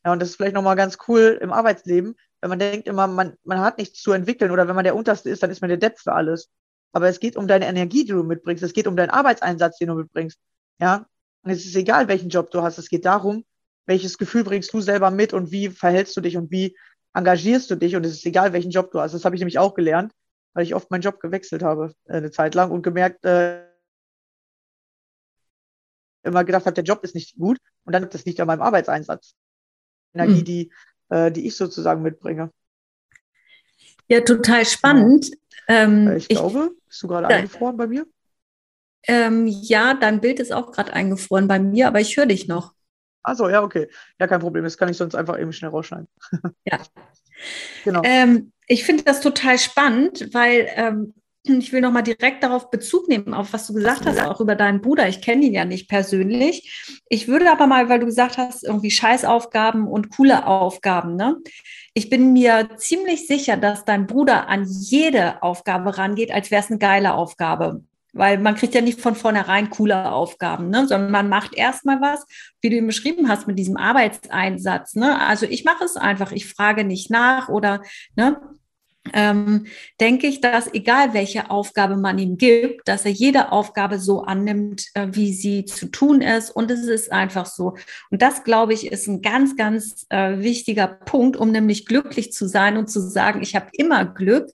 Ja, und das ist vielleicht nochmal ganz cool im Arbeitsleben, wenn man denkt immer, man, man hat nichts zu entwickeln oder wenn man der Unterste ist, dann ist man der Depp für alles. Aber es geht um deine Energie, die du mitbringst. Es geht um deinen Arbeitseinsatz, den du mitbringst. Ja, und es ist egal, welchen Job du hast. Es geht darum, welches Gefühl bringst du selber mit und wie verhältst du dich und wie engagierst du dich. Und es ist egal, welchen Job du hast. Das habe ich nämlich auch gelernt, weil ich oft meinen Job gewechselt habe äh, eine Zeit lang und gemerkt, äh, immer gedacht habe, der Job ist nicht gut und dann das liegt an meinem Arbeitseinsatz. Energie, Mhm. die, äh, die ich sozusagen mitbringe. Ja, total spannend. Ähm, Äh, Ich ich, glaube, bist du gerade Ja. eingefroren bei mir? ähm, ja, dein Bild ist auch gerade eingefroren bei mir, aber ich höre dich noch. Achso, ja, okay. Ja, kein Problem. Das kann ich sonst einfach eben schnell rausschneiden. Ja. Genau. Ähm, ich finde das total spannend, weil ähm, ich will nochmal direkt darauf Bezug nehmen, auf was du gesagt hast, auch über deinen Bruder. Ich kenne ihn ja nicht persönlich. Ich würde aber mal, weil du gesagt hast, irgendwie Scheißaufgaben und coole Aufgaben, ne? Ich bin mir ziemlich sicher, dass dein Bruder an jede Aufgabe rangeht, als wäre es eine geile Aufgabe. Weil man kriegt ja nicht von vornherein coole Aufgaben, ne? sondern man macht erstmal was, wie du ihn beschrieben hast, mit diesem Arbeitseinsatz. Ne? Also ich mache es einfach, ich frage nicht nach oder ne? Ähm, denke ich, dass egal welche Aufgabe man ihm gibt, dass er jede Aufgabe so annimmt, äh, wie sie zu tun ist. Und es ist einfach so. Und das, glaube ich, ist ein ganz, ganz äh, wichtiger Punkt, um nämlich glücklich zu sein und zu sagen, ich habe immer Glück,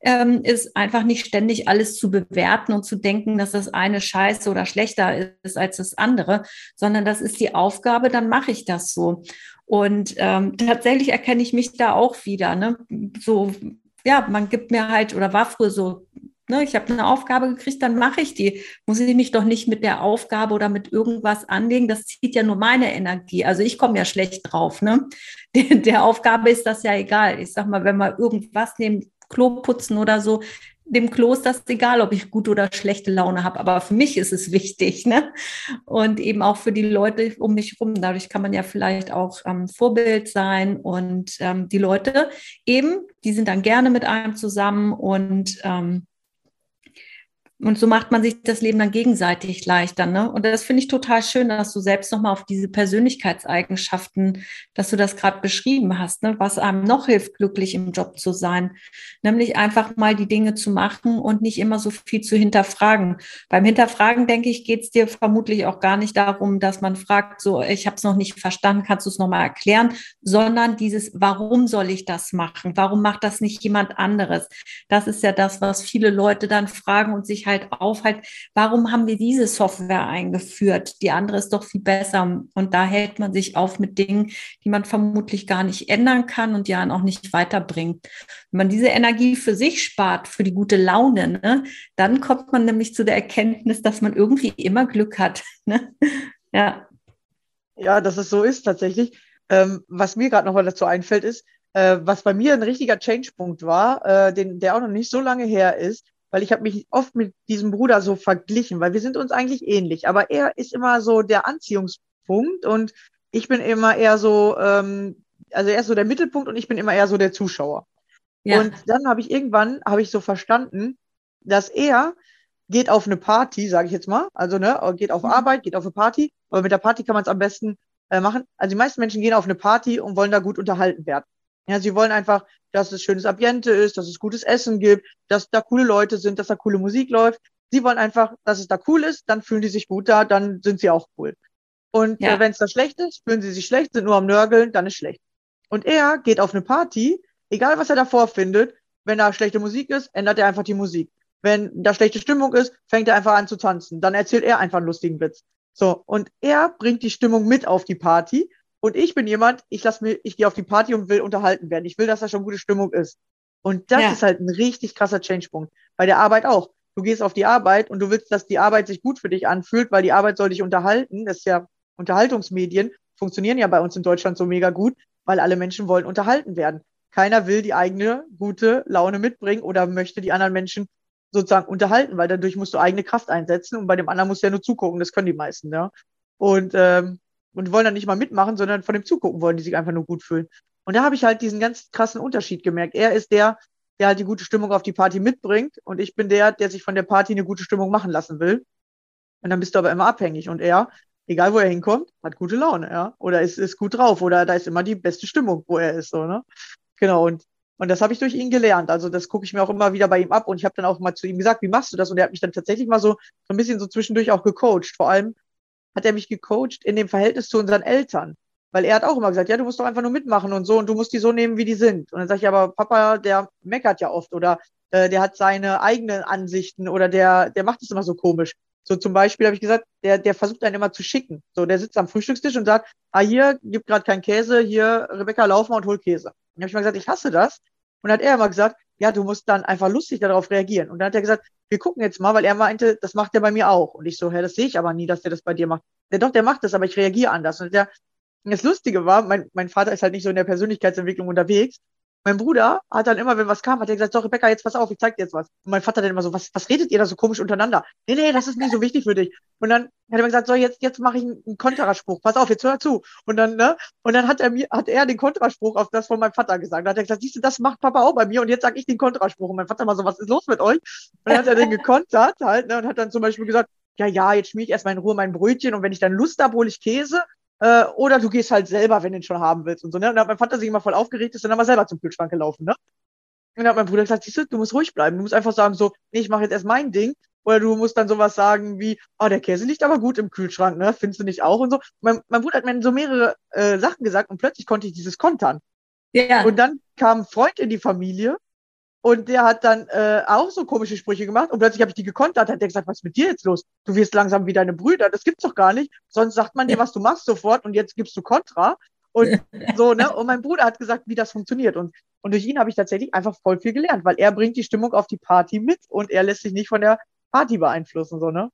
ähm, ist einfach nicht ständig alles zu bewerten und zu denken, dass das eine scheiße oder schlechter ist als das andere, sondern das ist die Aufgabe, dann mache ich das so. Und ähm, tatsächlich erkenne ich mich da auch wieder. Ne? So, ja, man gibt mir halt, oder war früher so, ne, ich habe eine Aufgabe gekriegt, dann mache ich die. Muss ich mich doch nicht mit der Aufgabe oder mit irgendwas anlegen. Das zieht ja nur meine Energie. Also ich komme ja schlecht drauf. Ne? Der, der Aufgabe ist das ja egal. Ich sag mal, wenn wir irgendwas neben Klo putzen oder so, dem Klo ist egal, ob ich gute oder schlechte Laune habe. Aber für mich ist es wichtig. Ne? Und eben auch für die Leute um mich herum. Dadurch kann man ja vielleicht auch ähm, Vorbild sein. Und ähm, die Leute eben, die sind dann gerne mit einem zusammen und ähm, und so macht man sich das Leben dann gegenseitig leichter. Ne? Und das finde ich total schön, dass du selbst nochmal auf diese Persönlichkeitseigenschaften, dass du das gerade beschrieben hast, ne? was einem noch hilft, glücklich im Job zu sein. Nämlich einfach mal die Dinge zu machen und nicht immer so viel zu hinterfragen. Beim Hinterfragen, denke ich, geht es dir vermutlich auch gar nicht darum, dass man fragt, so, ich habe es noch nicht verstanden, kannst du es nochmal erklären, sondern dieses, warum soll ich das machen? Warum macht das nicht jemand anderes? Das ist ja das, was viele Leute dann fragen und sich halt aufhalten, warum haben wir diese Software eingeführt? Die andere ist doch viel besser. Und da hält man sich auf mit Dingen, die man vermutlich gar nicht ändern kann und ja auch nicht weiterbringt. Wenn man diese Energie für sich spart, für die gute Laune, ne, dann kommt man nämlich zu der Erkenntnis, dass man irgendwie immer Glück hat. Ne? Ja. Ja, dass es so ist tatsächlich. Ähm, was mir gerade noch mal dazu einfällt, ist, äh, was bei mir ein richtiger Change-Punkt war, äh, den, der auch noch nicht so lange her ist, weil ich habe mich oft mit diesem Bruder so verglichen, weil wir sind uns eigentlich ähnlich, aber er ist immer so der Anziehungspunkt und ich bin immer eher so, ähm, also er ist so der Mittelpunkt und ich bin immer eher so der Zuschauer. ja. Und dann habe ich irgendwann, habe ich so verstanden, dass er geht auf eine Party, sage ich jetzt mal, also ne, geht auf Mhm. Arbeit, geht auf eine Party, aber mit der Party kann man es am besten äh, machen. Also die meisten Menschen gehen auf eine Party und wollen da gut unterhalten werden. Ja, sie wollen einfach dass es schönes Ambiente ist, dass es gutes Essen gibt, dass da coole Leute sind, dass da coole Musik läuft. Sie wollen einfach, dass es da cool ist, dann fühlen die sich gut da, dann sind sie auch cool. Und Ja. äh, wenn es da schlecht ist, fühlen sie sich schlecht, sind nur am Nörgeln, dann ist schlecht. Und er geht auf eine Party, egal was er davor findet, wenn da schlechte Musik ist, ändert er einfach die Musik. Wenn da schlechte Stimmung ist, fängt er einfach an zu tanzen. Dann erzählt er einfach einen lustigen Witz. So, und er bringt die Stimmung mit auf die Party. Und ich bin jemand, ich lass mir, ich gehe auf die Party und will unterhalten werden. Ich will, dass da schon gute Stimmung ist. Und das Ja. ist halt ein richtig krasser Changepunkt. Bei der Arbeit auch. Du gehst auf die Arbeit und du willst, dass die Arbeit sich gut für dich anfühlt, weil die Arbeit soll dich unterhalten. Das ist ja Unterhaltungsmedien funktionieren ja bei uns in Deutschland so mega gut, weil alle Menschen wollen unterhalten werden. Keiner will die eigene gute Laune mitbringen oder möchte die anderen Menschen sozusagen unterhalten, weil dadurch musst du eigene Kraft einsetzen und bei dem anderen musst du ja nur zugucken. Das können die meisten, ja. Und, ähm, und wollen dann nicht mal mitmachen, sondern von dem Zugucken wollen die sich einfach nur gut fühlen. Und da habe ich halt diesen ganz krassen Unterschied gemerkt. Er ist der, der halt die gute Stimmung auf die Party mitbringt und ich bin der, der sich von der Party eine gute Stimmung machen lassen will. Und dann bist du aber immer abhängig. Und er, egal wo er hinkommt, hat gute Laune, ja. Oder ist, ist gut drauf oder da ist immer die beste Stimmung, wo er ist, so, ne? Genau. Und, und das habe ich durch ihn gelernt. Also das gucke ich mir auch immer wieder bei ihm ab. Und ich habe dann auch mal zu ihm gesagt, wie machst du das? Und er hat mich dann tatsächlich mal so, so ein bisschen so zwischendurch auch gecoacht. Vor allem hat er mich gecoacht in dem Verhältnis zu unseren Eltern. Weil er hat auch immer gesagt, ja, du musst doch einfach nur mitmachen und so und du musst die so nehmen, wie die sind. Und dann sage ich, aber Papa, der meckert ja oft oder äh, der hat seine eigenen Ansichten oder der, der macht es immer so komisch. So zum Beispiel habe ich gesagt, der, der versucht einen immer zu schicken. So, der sitzt am Frühstückstisch und sagt, ah, hier gibt gerade kein Käse, hier, Rebecca, lauf mal und hol Käse. Dann habe ich mal gesagt, ich hasse das. Und hat er immer gesagt, ja, du musst dann einfach lustig darauf reagieren. Und dann hat er gesagt, wir gucken jetzt mal, weil er meinte, das macht er bei mir auch. Und ich so, hä, das sehe ich aber nie, dass der das bei dir macht. Der doch, der macht das, aber ich reagiere anders. Und der, das Lustige war, mein, mein Vater ist halt nicht so in der Persönlichkeitsentwicklung unterwegs. Mein Bruder hat dann immer, wenn was kam, hat er gesagt, so Rebecca, jetzt pass auf, ich zeig dir jetzt was. Und mein Vater dann immer so, was, was redet ihr da so komisch untereinander? Nee, nee, das ist nicht so wichtig für dich. Und dann hat er mir gesagt, so jetzt, jetzt mache ich einen, Kontraspruch. Pass auf, jetzt hör zu. Und dann, ne? Und dann hat er mir, hat er den Kontraspruch auf das von meinem Vater gesagt. Da hat er gesagt, siehst du, das macht Papa auch bei mir und jetzt sage ich den Kontraspruch. Und mein Vater mal so, was ist los mit euch? Und dann hat er den gekontert halt, ne? Und hat dann zum Beispiel gesagt, ja, ja, jetzt schmier ich erstmal in Ruhe mein Brötchen und wenn ich dann Lust habe, hole ich Käse. Äh, oder du gehst halt selber, wenn du ihn schon haben willst und so. Ne? Und dann hat mein Vater sich immer voll aufgeregt, ist dann aber selber zum Kühlschrank gelaufen. Ne? Und dann hat mein Bruder gesagt, siehst du, du musst ruhig bleiben. Du musst einfach sagen so, nee, ich mache jetzt erst mein Ding. Oder du musst dann sowas sagen wie, oh, der Käse liegt aber gut im Kühlschrank, ne? Findest du nicht auch? Und so. Mein, mein Bruder hat mir so mehrere äh, Sachen gesagt und plötzlich konnte ich dieses kontern. Ja. Und dann kam ein Freund in die Familie und der hat dann äh, auch so komische Sprüche gemacht und plötzlich habe ich die gekontert, hat der gesagt, was ist mit dir jetzt los? Du wirst langsam wie deine Brüder, das gibt's doch gar nicht. Sonst sagt man dir, was du machst sofort und jetzt gibst du Kontra. Und so, ne? Und mein Bruder hat gesagt, wie das funktioniert. Und, und durch ihn habe ich tatsächlich einfach voll viel gelernt, weil er bringt die Stimmung auf die Party mit und er lässt sich nicht von der Party beeinflussen, so, ne?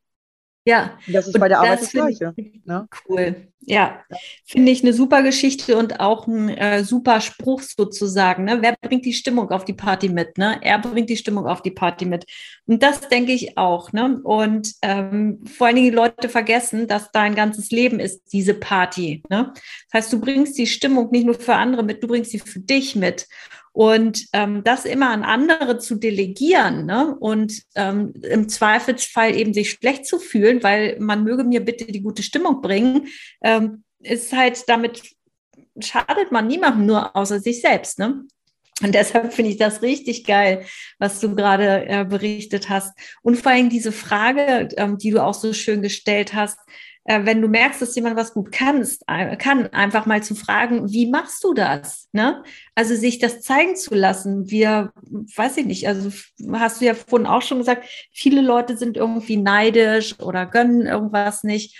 Ja. Und das ist Und bei der Arbeit das, ich Gleiche. Ne? Cool. Ja, finde ich eine super Geschichte und auch ein äh, super Spruch sozusagen. Ne? Wer bringt die Stimmung auf die Party mit? Ne? Er bringt die Stimmung auf die Party mit. Und das denke ich auch. Ne? Und ähm, vor allen Dingen die Leute vergessen, dass dein ganzes Leben ist diese Party. Ne? Das heißt, du bringst die Stimmung nicht nur für andere mit, du bringst sie für dich mit. Und ähm, das immer an andere zu delegieren ne? und ähm, im Zweifelsfall eben sich schlecht zu fühlen, weil man möge mir bitte die gute Stimmung bringen, ähm, ist halt damit schadet man niemandem nur außer sich selbst. Ne? Und deshalb finde ich das richtig geil, was du gerade äh, berichtet hast. Und vor allem diese Frage, ähm, die du auch so schön gestellt hast, wenn du merkst, dass jemand was gut kannst, äh, kann, einfach mal zu fragen, wie machst du das? Ne? Also sich das zeigen zu lassen. Wir, weiß ich nicht, also hast du ja vorhin auch schon gesagt, viele Leute sind irgendwie neidisch oder gönnen irgendwas nicht.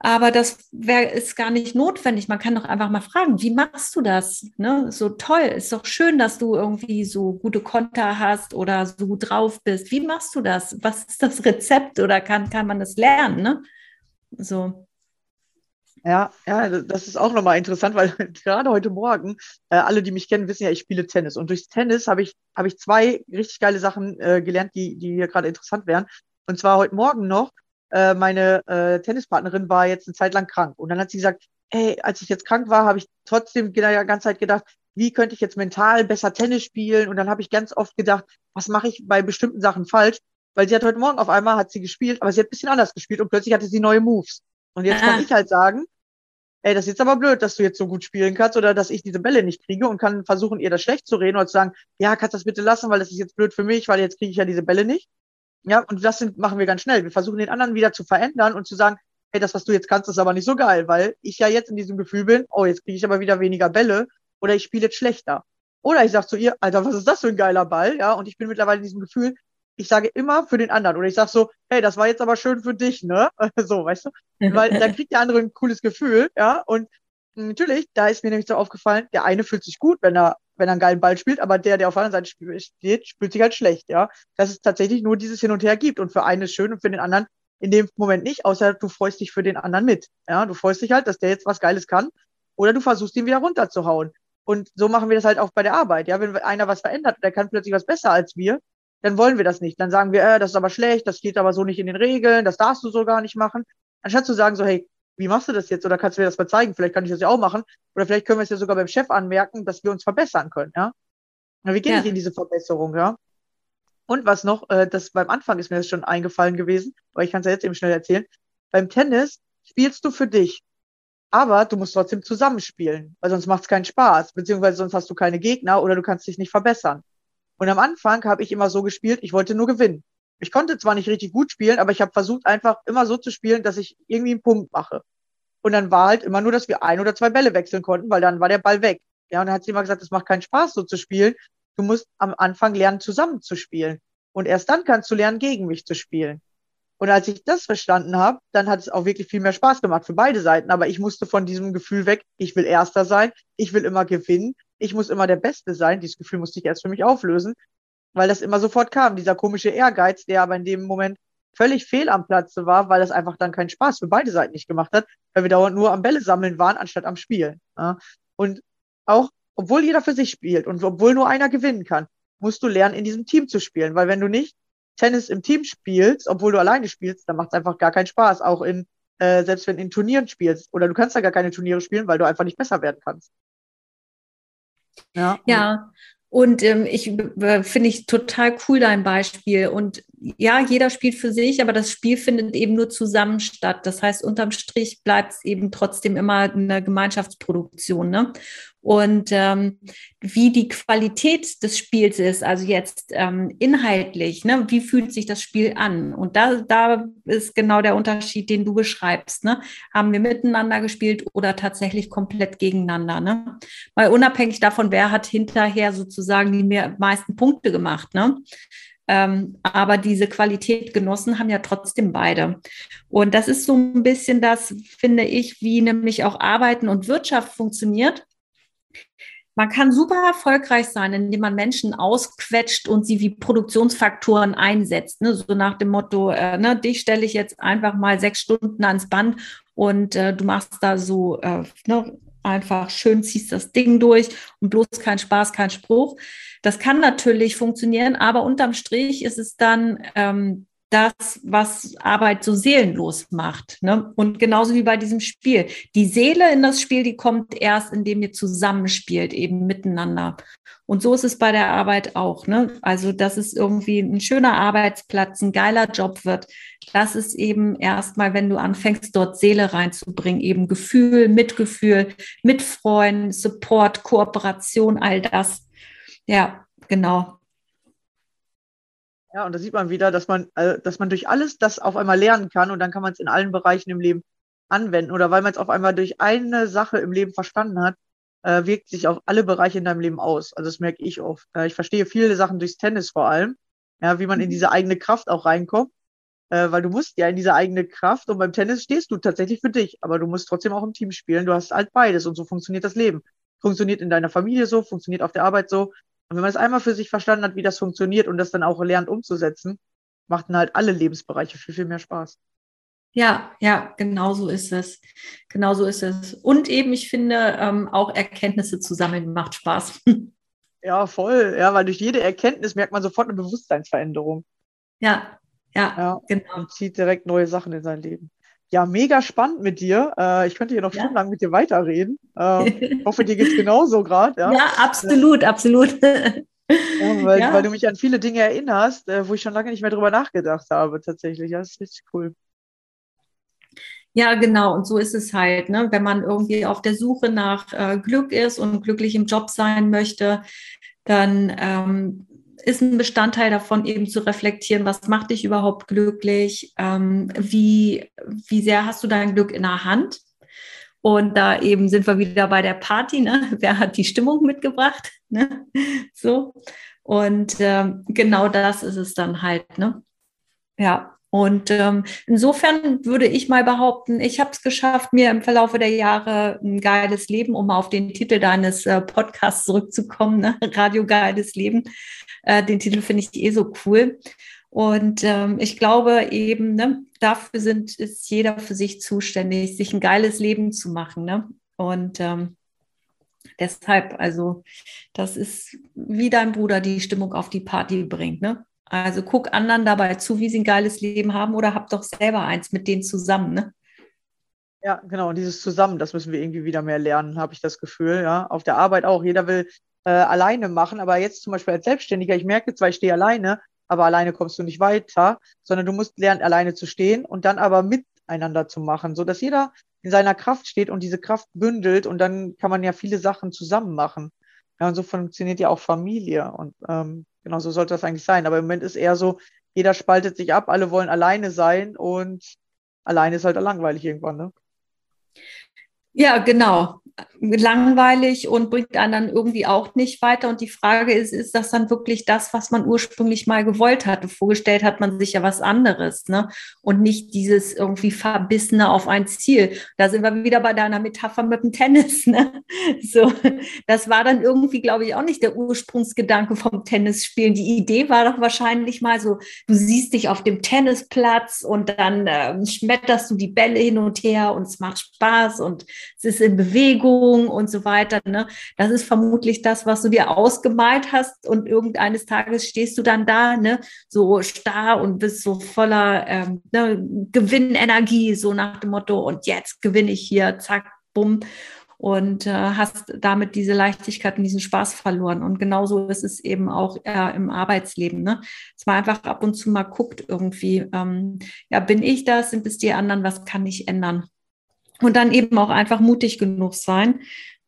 Aber das wär, ist gar nicht notwendig. Man kann doch einfach mal fragen, wie machst du das? Ne? So toll, ist doch schön, dass du irgendwie so gute Konter hast oder so gut drauf bist. Wie machst du das? Was ist das Rezept oder kann, kann man das lernen? Ne? So. Ja, ja, das ist auch nochmal interessant, weil gerade heute Morgen, äh, alle, die mich kennen, wissen ja, ich spiele Tennis. Und durchs Tennis habe ich, habe ich zwei richtig geile Sachen äh, gelernt, die, die hier gerade interessant wären. Und zwar heute Morgen noch, äh, meine äh, Tennispartnerin war jetzt eine Zeit lang krank. Und dann hat sie gesagt, hey, als ich jetzt krank war, habe ich trotzdem die ganze Zeit gedacht, wie könnte ich jetzt mental besser Tennis spielen? Und dann habe ich ganz oft gedacht, was mache ich bei bestimmten Sachen falsch? Weil sie hat heute Morgen auf einmal hat sie gespielt, aber sie hat ein bisschen anders gespielt und plötzlich hatte sie neue Moves. Und jetzt Ah. kann ich halt sagen, ey, das ist jetzt aber blöd, dass du jetzt so gut spielen kannst oder dass ich diese Bälle nicht kriege und kann versuchen, ihr das schlecht zu reden oder zu sagen, ja, kannst das bitte lassen, weil das ist jetzt blöd für mich, weil jetzt kriege ich ja diese Bälle nicht. Ja, und das sind, machen wir ganz schnell. Wir versuchen den anderen wieder zu verändern und zu sagen, hey, das, was du jetzt kannst, ist aber nicht so geil, weil ich ja jetzt in diesem Gefühl bin, oh, jetzt kriege ich aber wieder weniger Bälle oder ich spiele jetzt schlechter. Oder ich sage zu ihr, Alter, was ist das für ein geiler Ball? Ja, und ich bin mittlerweile in diesem Gefühl, ich sage immer für den anderen. Oder ich sage so, hey, das war jetzt aber schön für dich, ne? so, weißt du? Weil dann kriegt der andere ein cooles Gefühl, ja. Und natürlich, da ist mir nämlich so aufgefallen, der eine fühlt sich gut, wenn er, wenn er einen geilen Ball spielt, aber der, der auf der anderen Seite steht, fühlt sich halt schlecht, ja. Dass es tatsächlich nur dieses Hin und Her gibt. Und für einen ist schön und für den anderen in dem Moment nicht, außer du freust dich für den anderen mit. Ja, du freust dich halt, dass der jetzt was Geiles kann. Oder du versuchst ihn wieder runterzuhauen. Und so machen wir das halt auch bei der Arbeit. Ja, wenn einer was verändert, der kann plötzlich was besser als wir, dann wollen wir das nicht. Dann sagen wir, äh, das ist aber schlecht, das steht aber so nicht in den Regeln, das darfst du so gar nicht machen. Anstatt zu sagen so, hey, wie machst du das jetzt? Oder kannst du mir das mal zeigen? Vielleicht kann ich das ja auch machen. Oder vielleicht können wir es ja sogar beim Chef anmerken, dass wir uns verbessern können, ja. Na, wie gehe ja. ich in diese Verbesserung, ja? Und was noch, äh, das beim Anfang ist mir das schon eingefallen gewesen, aber ich kann es ja jetzt eben schnell erzählen. Beim Tennis spielst du für dich, aber du musst trotzdem zusammenspielen, weil sonst macht es keinen Spaß, beziehungsweise sonst hast du keine Gegner oder du kannst dich nicht verbessern. Und am Anfang habe ich immer so gespielt, ich wollte nur gewinnen. Ich konnte zwar nicht richtig gut spielen, aber ich habe versucht, einfach immer so zu spielen, dass ich irgendwie einen Punkt mache. Und dann war halt immer nur, dass wir ein oder zwei Bälle wechseln konnten, weil dann war der Ball weg. Ja, und dann hat sie immer gesagt, es macht keinen Spaß, so zu spielen. Du musst am Anfang lernen, zusammen zu spielen. Und erst dann kannst du lernen, gegen mich zu spielen. Und als ich das verstanden habe, dann hat es auch wirklich viel mehr Spaß gemacht für beide Seiten. Aber ich musste von diesem Gefühl weg, ich will Erster sein, ich will immer gewinnen, ich muss immer der Beste sein. Dieses Gefühl musste ich erst für mich auflösen, weil das immer sofort kam, dieser komische Ehrgeiz, der aber in dem Moment völlig fehl am Platze war, weil das einfach dann keinen Spaß für beide Seiten nicht gemacht hat, weil wir dauernd nur am Bälle sammeln waren, anstatt am Spielen. Und auch, obwohl jeder für sich spielt und obwohl nur einer gewinnen kann, musst du lernen, in diesem Team zu spielen, weil wenn du nicht Tennis im Team spielst, obwohl du alleine spielst, dann macht es einfach gar keinen Spaß. Auch in, äh, selbst wenn in Turnieren spielst. Oder du kannst da gar keine Turniere spielen, weil du einfach nicht besser werden kannst. Ja. Ja. Und ähm, ich äh, finde ich total cool dein Beispiel. Und ja, jeder spielt für sich, aber das Spiel findet eben nur zusammen statt. Das heißt, unterm Strich bleibt es eben trotzdem immer eine Gemeinschaftsproduktion. Ne? Und ähm, wie die Qualität des Spiels ist, also jetzt ähm, inhaltlich, ne? wie fühlt sich das Spiel an? Und da, da ist genau der Unterschied, den du beschreibst. Ne? Haben wir miteinander gespielt oder tatsächlich komplett gegeneinander? Ne? Weil unabhängig davon, wer hat hinterher sozusagen die meisten Punkte gemacht. Ne? Ähm, aber diese Qualität genossen haben ja trotzdem beide. Und das ist so ein bisschen das, finde ich, wie nämlich auch Arbeiten und Wirtschaft funktioniert. Man kann super erfolgreich sein, indem man Menschen ausquetscht und sie wie Produktionsfaktoren einsetzt. Ne? So nach dem Motto, äh, ne, dich stelle ich jetzt einfach mal sechs Stunden ans Band und äh, du machst da so äh, ne, einfach schön, ziehst das Ding durch und bloß kein Spaß, kein Spruch. Das kann natürlich funktionieren, aber unterm Strich ist es dann ähm, das, was Arbeit so seelenlos macht. Ne? Und genauso wie bei diesem Spiel. Die Seele in das Spiel, die kommt erst, indem ihr zusammenspielt, eben miteinander. Und so ist es bei der Arbeit auch. Ne? Also, dass es irgendwie ein schöner Arbeitsplatz, ein geiler Job wird. Das ist eben erstmal, wenn du anfängst, dort Seele reinzubringen, eben Gefühl, Mitgefühl, Mitfreuen, Support, Kooperation, all das. Ja, genau. Ja, und da sieht man wieder, dass man, äh, dass man durch alles das auf einmal lernen kann und dann kann man es in allen Bereichen im Leben anwenden. Oder weil man es auf einmal durch eine Sache im Leben verstanden hat, äh, wirkt sich auf alle Bereiche in deinem Leben aus. Also das merke ich oft. Äh, ich verstehe viele Sachen durchs Tennis vor allem, ja, wie man in mhm. diese eigene Kraft auch reinkommt. Äh, weil du musst ja in diese eigene Kraft und beim Tennis stehst du tatsächlich für dich, aber du musst trotzdem auch im Team spielen. Du hast halt beides und so funktioniert das Leben. Funktioniert in deiner Familie so, funktioniert auf der Arbeit so, und wenn man es einmal für sich verstanden hat, wie das funktioniert und das dann auch lernt umzusetzen, machten halt alle Lebensbereiche viel, viel mehr Spaß. Ja, ja, genau so ist es. Genau so ist es. Und eben, ich finde, ähm, auch Erkenntnisse zu sammeln macht Spaß. Ja, voll. Ja, weil durch jede Erkenntnis merkt man sofort eine Bewusstseinsveränderung. Ja, ja, ja genau. Und zieht direkt neue Sachen in sein Leben. Ja, mega spannend mit dir. Äh, ich könnte hier noch ja. stundenlang mit dir weiterreden. Äh, ich hoffe, dir geht es genauso gerade. Ja? ja, absolut, absolut. Ja, weil, ja. weil, du mich an viele Dinge erinnerst, äh, wo ich schon lange nicht mehr drüber nachgedacht habe, tatsächlich. Ja, das ist richtig cool. Ja, genau. Und so ist es halt, ne? wenn man irgendwie auf der Suche nach äh, Glück ist und glücklich im Job sein möchte, dann ähm, ist ein Bestandteil davon eben zu reflektieren, was macht dich überhaupt glücklich, ähm, wie, wie sehr hast du dein Glück in der Hand. Und da eben sind wir wieder bei der Party, ne? Wer hat die Stimmung mitgebracht? Ne? So. Und ähm, genau das ist es dann halt, ne? Ja, und ähm, insofern würde ich mal behaupten, ich habe es geschafft, mir im Verlaufe der Jahre ein geiles Leben, um auf den Titel deines äh, Podcasts zurückzukommen, ne? Radio Geiles Leben. Äh, den Titel finde ich eh so cool. Und ähm, ich glaube eben, ne, dafür sind, ist jeder für sich zuständig, sich ein geiles Leben zu machen. Ne? Und ähm, deshalb, also, das ist wie dein Bruder die Stimmung auf die Party bringt. Ne? Also guck anderen dabei zu, wie sie ein geiles Leben haben oder hab doch selber eins mit denen zusammen, ne? Ja, genau. Und dieses Zusammen, das müssen wir irgendwie wieder mehr lernen, habe ich das Gefühl. Ja, auf der Arbeit auch. Jeder will äh, alleine machen, aber jetzt zum Beispiel als Selbstständiger, ich merke zwar, ich stehe alleine, aber alleine kommst du nicht weiter, sondern du musst lernen, alleine zu stehen und dann aber miteinander zu machen, so dass jeder in seiner Kraft steht und diese Kraft bündelt und dann kann man ja viele Sachen zusammen machen. Ja, und so funktioniert ja auch Familie und ähm, Genau, so sollte das eigentlich sein. Aber im Moment ist eher so, jeder spaltet sich ab, alle wollen alleine sein und alleine ist halt langweilig irgendwann, ne? Ja, genau langweilig und bringt einen dann irgendwie auch nicht weiter. Und die Frage ist, ist das dann wirklich das, was man ursprünglich mal gewollt hatte? Vorgestellt hat man sich ja was anderes, ne? Und nicht dieses irgendwie Verbissene auf ein Ziel. Da sind wir wieder bei deiner Metapher mit dem Tennis, ne? So, das war dann irgendwie, glaube ich, auch nicht der Ursprungsgedanke vom Tennisspielen. Die Idee war doch wahrscheinlich mal so, du siehst dich auf dem Tennisplatz und dann äh, schmetterst du die Bälle hin und her und es macht Spaß und es ist in Bewegung Bewegung und so weiter. Ne? Das ist vermutlich das, was du dir ausgemalt hast und irgendeines Tages stehst du dann da, ne? so starr und bist so voller ähm, ne? Gewinnenergie, so nach dem Motto, und jetzt gewinne ich hier, zack, bumm und äh, hast damit diese Leichtigkeit und diesen Spaß verloren. Und genauso ist es eben auch äh, im Arbeitsleben, ne? dass man einfach ab und zu mal guckt irgendwie, ähm, ja, bin ich das, sind es die anderen, was kann ich ändern? Und dann eben auch einfach mutig genug sein,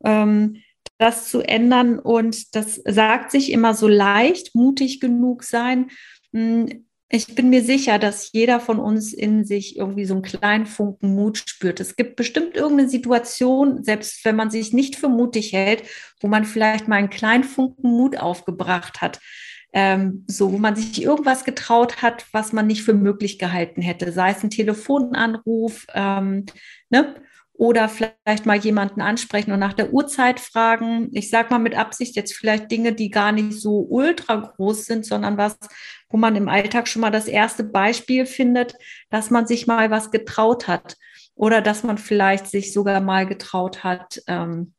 ähm, das zu ändern. Und das sagt sich immer so leicht, mutig genug sein. Hm, ich bin mir sicher, dass jeder von uns in sich irgendwie so einen kleinen Funken Mut spürt. Es gibt bestimmt irgendeine Situation, selbst wenn man sich nicht für mutig hält, wo man vielleicht mal einen kleinen Funken Mut aufgebracht hat. Ähm, so, wo man sich irgendwas getraut hat, was man nicht für möglich gehalten hätte, sei es ein Telefonanruf, ähm, ne? oder vielleicht mal jemanden ansprechen und nach der Uhrzeit fragen. Ich sage mal mit Absicht jetzt vielleicht Dinge, die gar nicht so ultra groß sind, sondern was, wo man im Alltag schon mal das erste Beispiel findet, dass man sich mal was getraut hat oder dass man vielleicht sich sogar mal getraut hat, ähm,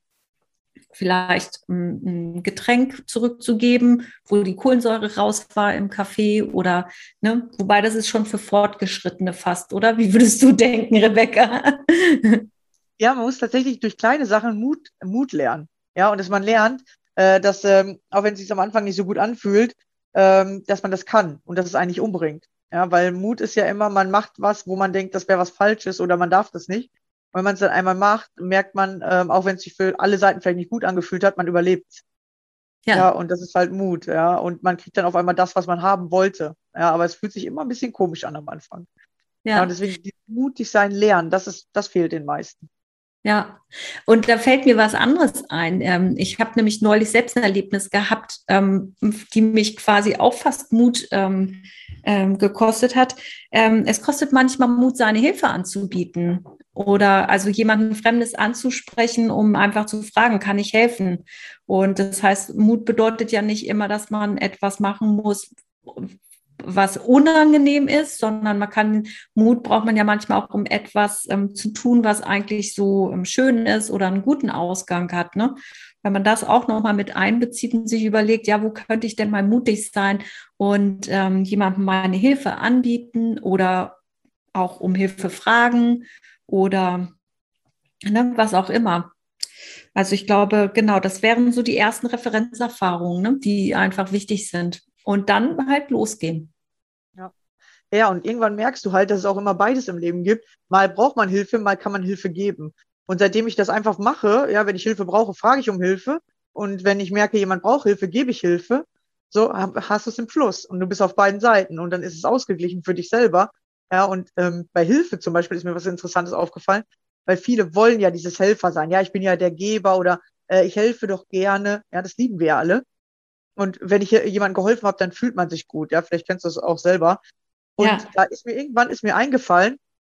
vielleicht ein, Getränk zurückzugeben, wo die Kohlensäure raus war im Kaffee oder, ne, wobei das ist schon für Fortgeschrittene fast, oder? Wie würdest du denken, Rebecca? Ja, man muss tatsächlich durch kleine Sachen Mut, Mut lernen. Ja, und dass man lernt, äh, dass, ähm, auch wenn es sich am Anfang nicht so gut anfühlt, ähm, dass man das kann und dass es eigentlich umbringt. Ja, weil Mut ist ja immer, man macht was, wo man denkt, das wäre was Falsches oder man darf das nicht. Und wenn man es dann einmal macht, merkt man, ähm, auch wenn es sich für alle Seiten vielleicht nicht gut angefühlt hat, man überlebt. Ja. ja, und das ist halt Mut, ja. Und man kriegt dann auf einmal das, was man haben wollte. Ja, aber es fühlt sich immer ein bisschen komisch an am Anfang. Ja. ja und deswegen mutig sein, lernen, das ist, das fehlt den meisten. Ja, und da fällt mir was anderes ein. Ähm, ich habe nämlich neulich selbst ein Erlebnis gehabt, ähm, die mich quasi auch fast Mut ähm, gekostet hat. es kostet manchmal Mut, seine Hilfe anzubieten oder also jemanden Fremdes anzusprechen, um einfach zu fragen, kann ich helfen? Und das heißt, Mut bedeutet ja nicht immer, dass man etwas machen muss, was unangenehm ist, sondern man kann, Mut braucht man ja manchmal auch, um etwas ähm, zu tun, was eigentlich so ähm, schön ist oder einen guten Ausgang hat. Ne? Wenn man das auch nochmal mit einbezieht und sich überlegt, ja, wo könnte ich denn mal mutig sein und ähm, jemandem meine Hilfe anbieten oder auch um Hilfe fragen oder ne, was auch immer. Also ich glaube, genau, das wären so die ersten Referenzerfahrungen, ne, die einfach wichtig sind. Und dann halt losgehen. Ja, und irgendwann merkst du halt, dass es auch immer beides im Leben gibt. Mal braucht man Hilfe, mal kann man Hilfe geben. Und seitdem ich das einfach mache, ja, wenn ich Hilfe brauche, frage ich um Hilfe. Und wenn ich merke, jemand braucht Hilfe, gebe ich Hilfe. So hast du es im Fluss und du bist auf beiden Seiten und dann ist es ausgeglichen für dich selber. Ja, und ähm, bei Hilfe zum Beispiel ist mir was Interessantes aufgefallen, weil viele wollen ja dieses Helfer sein. Ja, ich bin ja der Geber oder äh, ich helfe doch gerne. Ja, das lieben wir ja alle. Und wenn ich jemandem geholfen habe, dann fühlt man sich gut. Ja, vielleicht kennst du das auch selber. Und ja. da ist mir irgendwann ist mir eingefallen,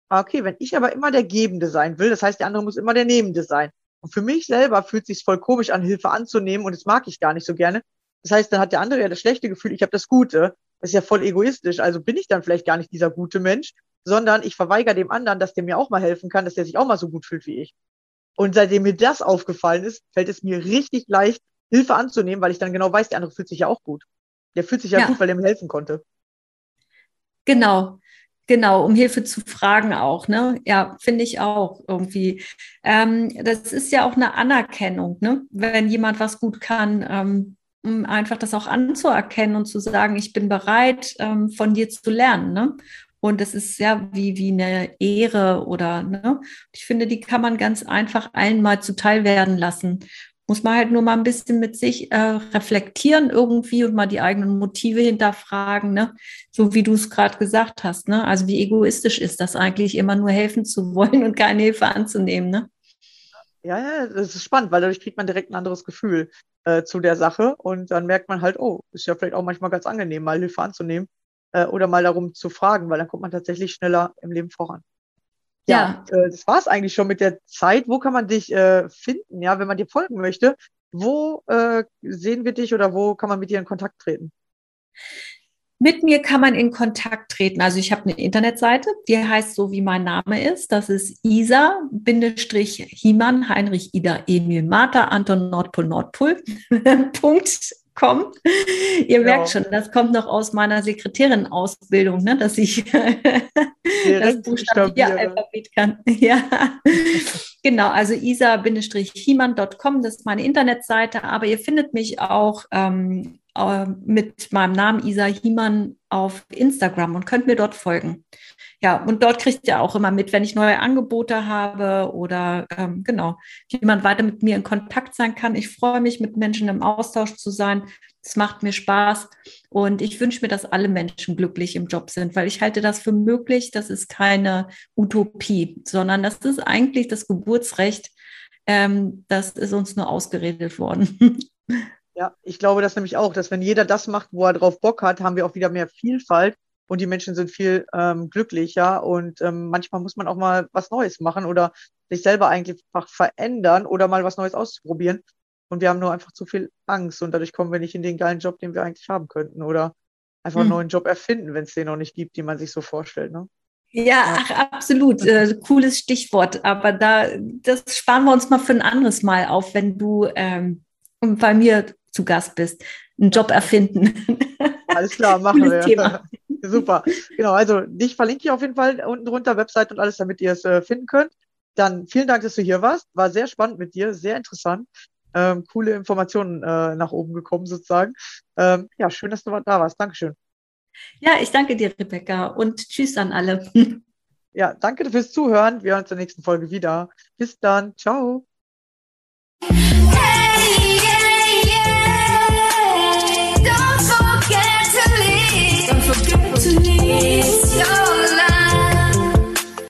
ah, okay, wenn ich aber immer der Gebende sein will, das heißt, der andere muss immer der Nehmende sein. Und für mich selber fühlt es sich voll komisch an, Hilfe anzunehmen und das mag ich gar nicht so gerne. Das heißt, dann hat der andere ja das schlechte Gefühl, ich habe das Gute. Das ist ja voll egoistisch. Also bin ich dann vielleicht gar nicht dieser gute Mensch, sondern ich verweigere dem anderen, dass der mir auch mal helfen kann, dass der sich auch mal so gut fühlt wie ich. Und seitdem mir das aufgefallen ist, fällt es mir richtig leicht, Hilfe anzunehmen, weil ich dann genau weiß, der andere fühlt sich ja auch gut. Der fühlt sich ja, ja. gut, weil er mir helfen konnte. Genau, Genau, um Hilfe zu fragen auch, ne? Ja, finde ich auch irgendwie. Ähm, das ist ja auch eine Anerkennung, ne? Wenn jemand was gut kann, ähm, um einfach das auch anzuerkennen und zu sagen, ich bin bereit, ähm, von dir zu lernen, ne? Und das ist ja wie, wie eine Ehre oder, ne? Ich finde, die kann man ganz einfach allen mal zuteil werden lassen muss man halt nur mal ein bisschen mit sich äh, reflektieren irgendwie und mal die eigenen Motive hinterfragen, ne? So wie du es gerade gesagt hast, ne? Also wie egoistisch ist das eigentlich, immer nur helfen zu wollen und keine Hilfe anzunehmen, ne? Ja, ja, das ist spannend, weil dadurch kriegt man direkt ein anderes Gefühl äh, zu der Sache und dann merkt man halt, oh, ist ja vielleicht auch manchmal ganz angenehm, mal Hilfe anzunehmen äh, oder mal darum zu fragen, weil dann kommt man tatsächlich schneller im Leben voran. Ja, ja. Äh, das war es eigentlich schon mit der Zeit. Wo kann man dich äh, finden, ja, wenn man dir folgen möchte? Wo äh, sehen wir dich oder wo kann man mit dir in Kontakt treten? Mit mir kann man in Kontakt treten. Also ich habe eine Internetseite, die heißt so, wie mein Name ist. Das ist isa-himan, Heinrich Ida Emil Martha Anton Nordpol Nordpol. Punkt kommen. Ihr ja. merkt schon, das kommt noch aus meiner Sekretärin-Ausbildung, ne, dass ich das Buchstabier-Alphabet kann. Ja, genau. Also isa-himan.com, das ist meine Internetseite. Aber ihr findet mich auch ähm, äh, mit meinem Namen Isa Hiemann auf Instagram und könnt mir dort folgen. Ja, und dort kriegt ihr auch immer mit, wenn ich neue Angebote habe oder ähm, genau, wie man weiter mit mir in Kontakt sein kann. Ich freue mich, mit Menschen im Austausch zu sein. Es macht mir Spaß und ich wünsche mir, dass alle Menschen glücklich im Job sind, weil ich halte das für möglich. Das ist keine Utopie, sondern das ist eigentlich das Geburtsrecht. Ähm, das ist uns nur ausgeredet worden. Ja, ich glaube das nämlich auch, dass wenn jeder das macht, wo er drauf Bock hat, haben wir auch wieder mehr Vielfalt und die Menschen sind viel ähm, glücklicher und ähm, manchmal muss man auch mal was Neues machen oder sich selber eigentlich einfach verändern oder mal was Neues auszuprobieren. Und wir haben nur einfach zu viel Angst und dadurch kommen wir nicht in den geilen Job, den wir eigentlich haben könnten oder einfach einen hm. neuen Job erfinden, wenn es den noch nicht gibt, den man sich so vorstellt. Ne? Ja, ach, absolut. Äh, cooles Stichwort. Aber da, das sparen wir uns mal für ein anderes Mal auf, wenn du ähm, bei mir zu Gast bist. Einen Job erfinden. Alles klar, machen wir. Thema. Super. Genau, also dich verlinke ich auf jeden Fall unten drunter, Website und alles, damit ihr es äh, finden könnt. Dann vielen Dank, dass du hier warst. War sehr spannend mit dir, sehr interessant. Ähm, coole Informationen äh, nach oben gekommen sozusagen. Ähm, ja, schön, dass du da warst. Dankeschön. Ja, ich danke dir, Rebecca, und tschüss an alle. Ja, danke fürs Zuhören. Wir hören uns in der nächsten Folge wieder. Bis dann. Ciao.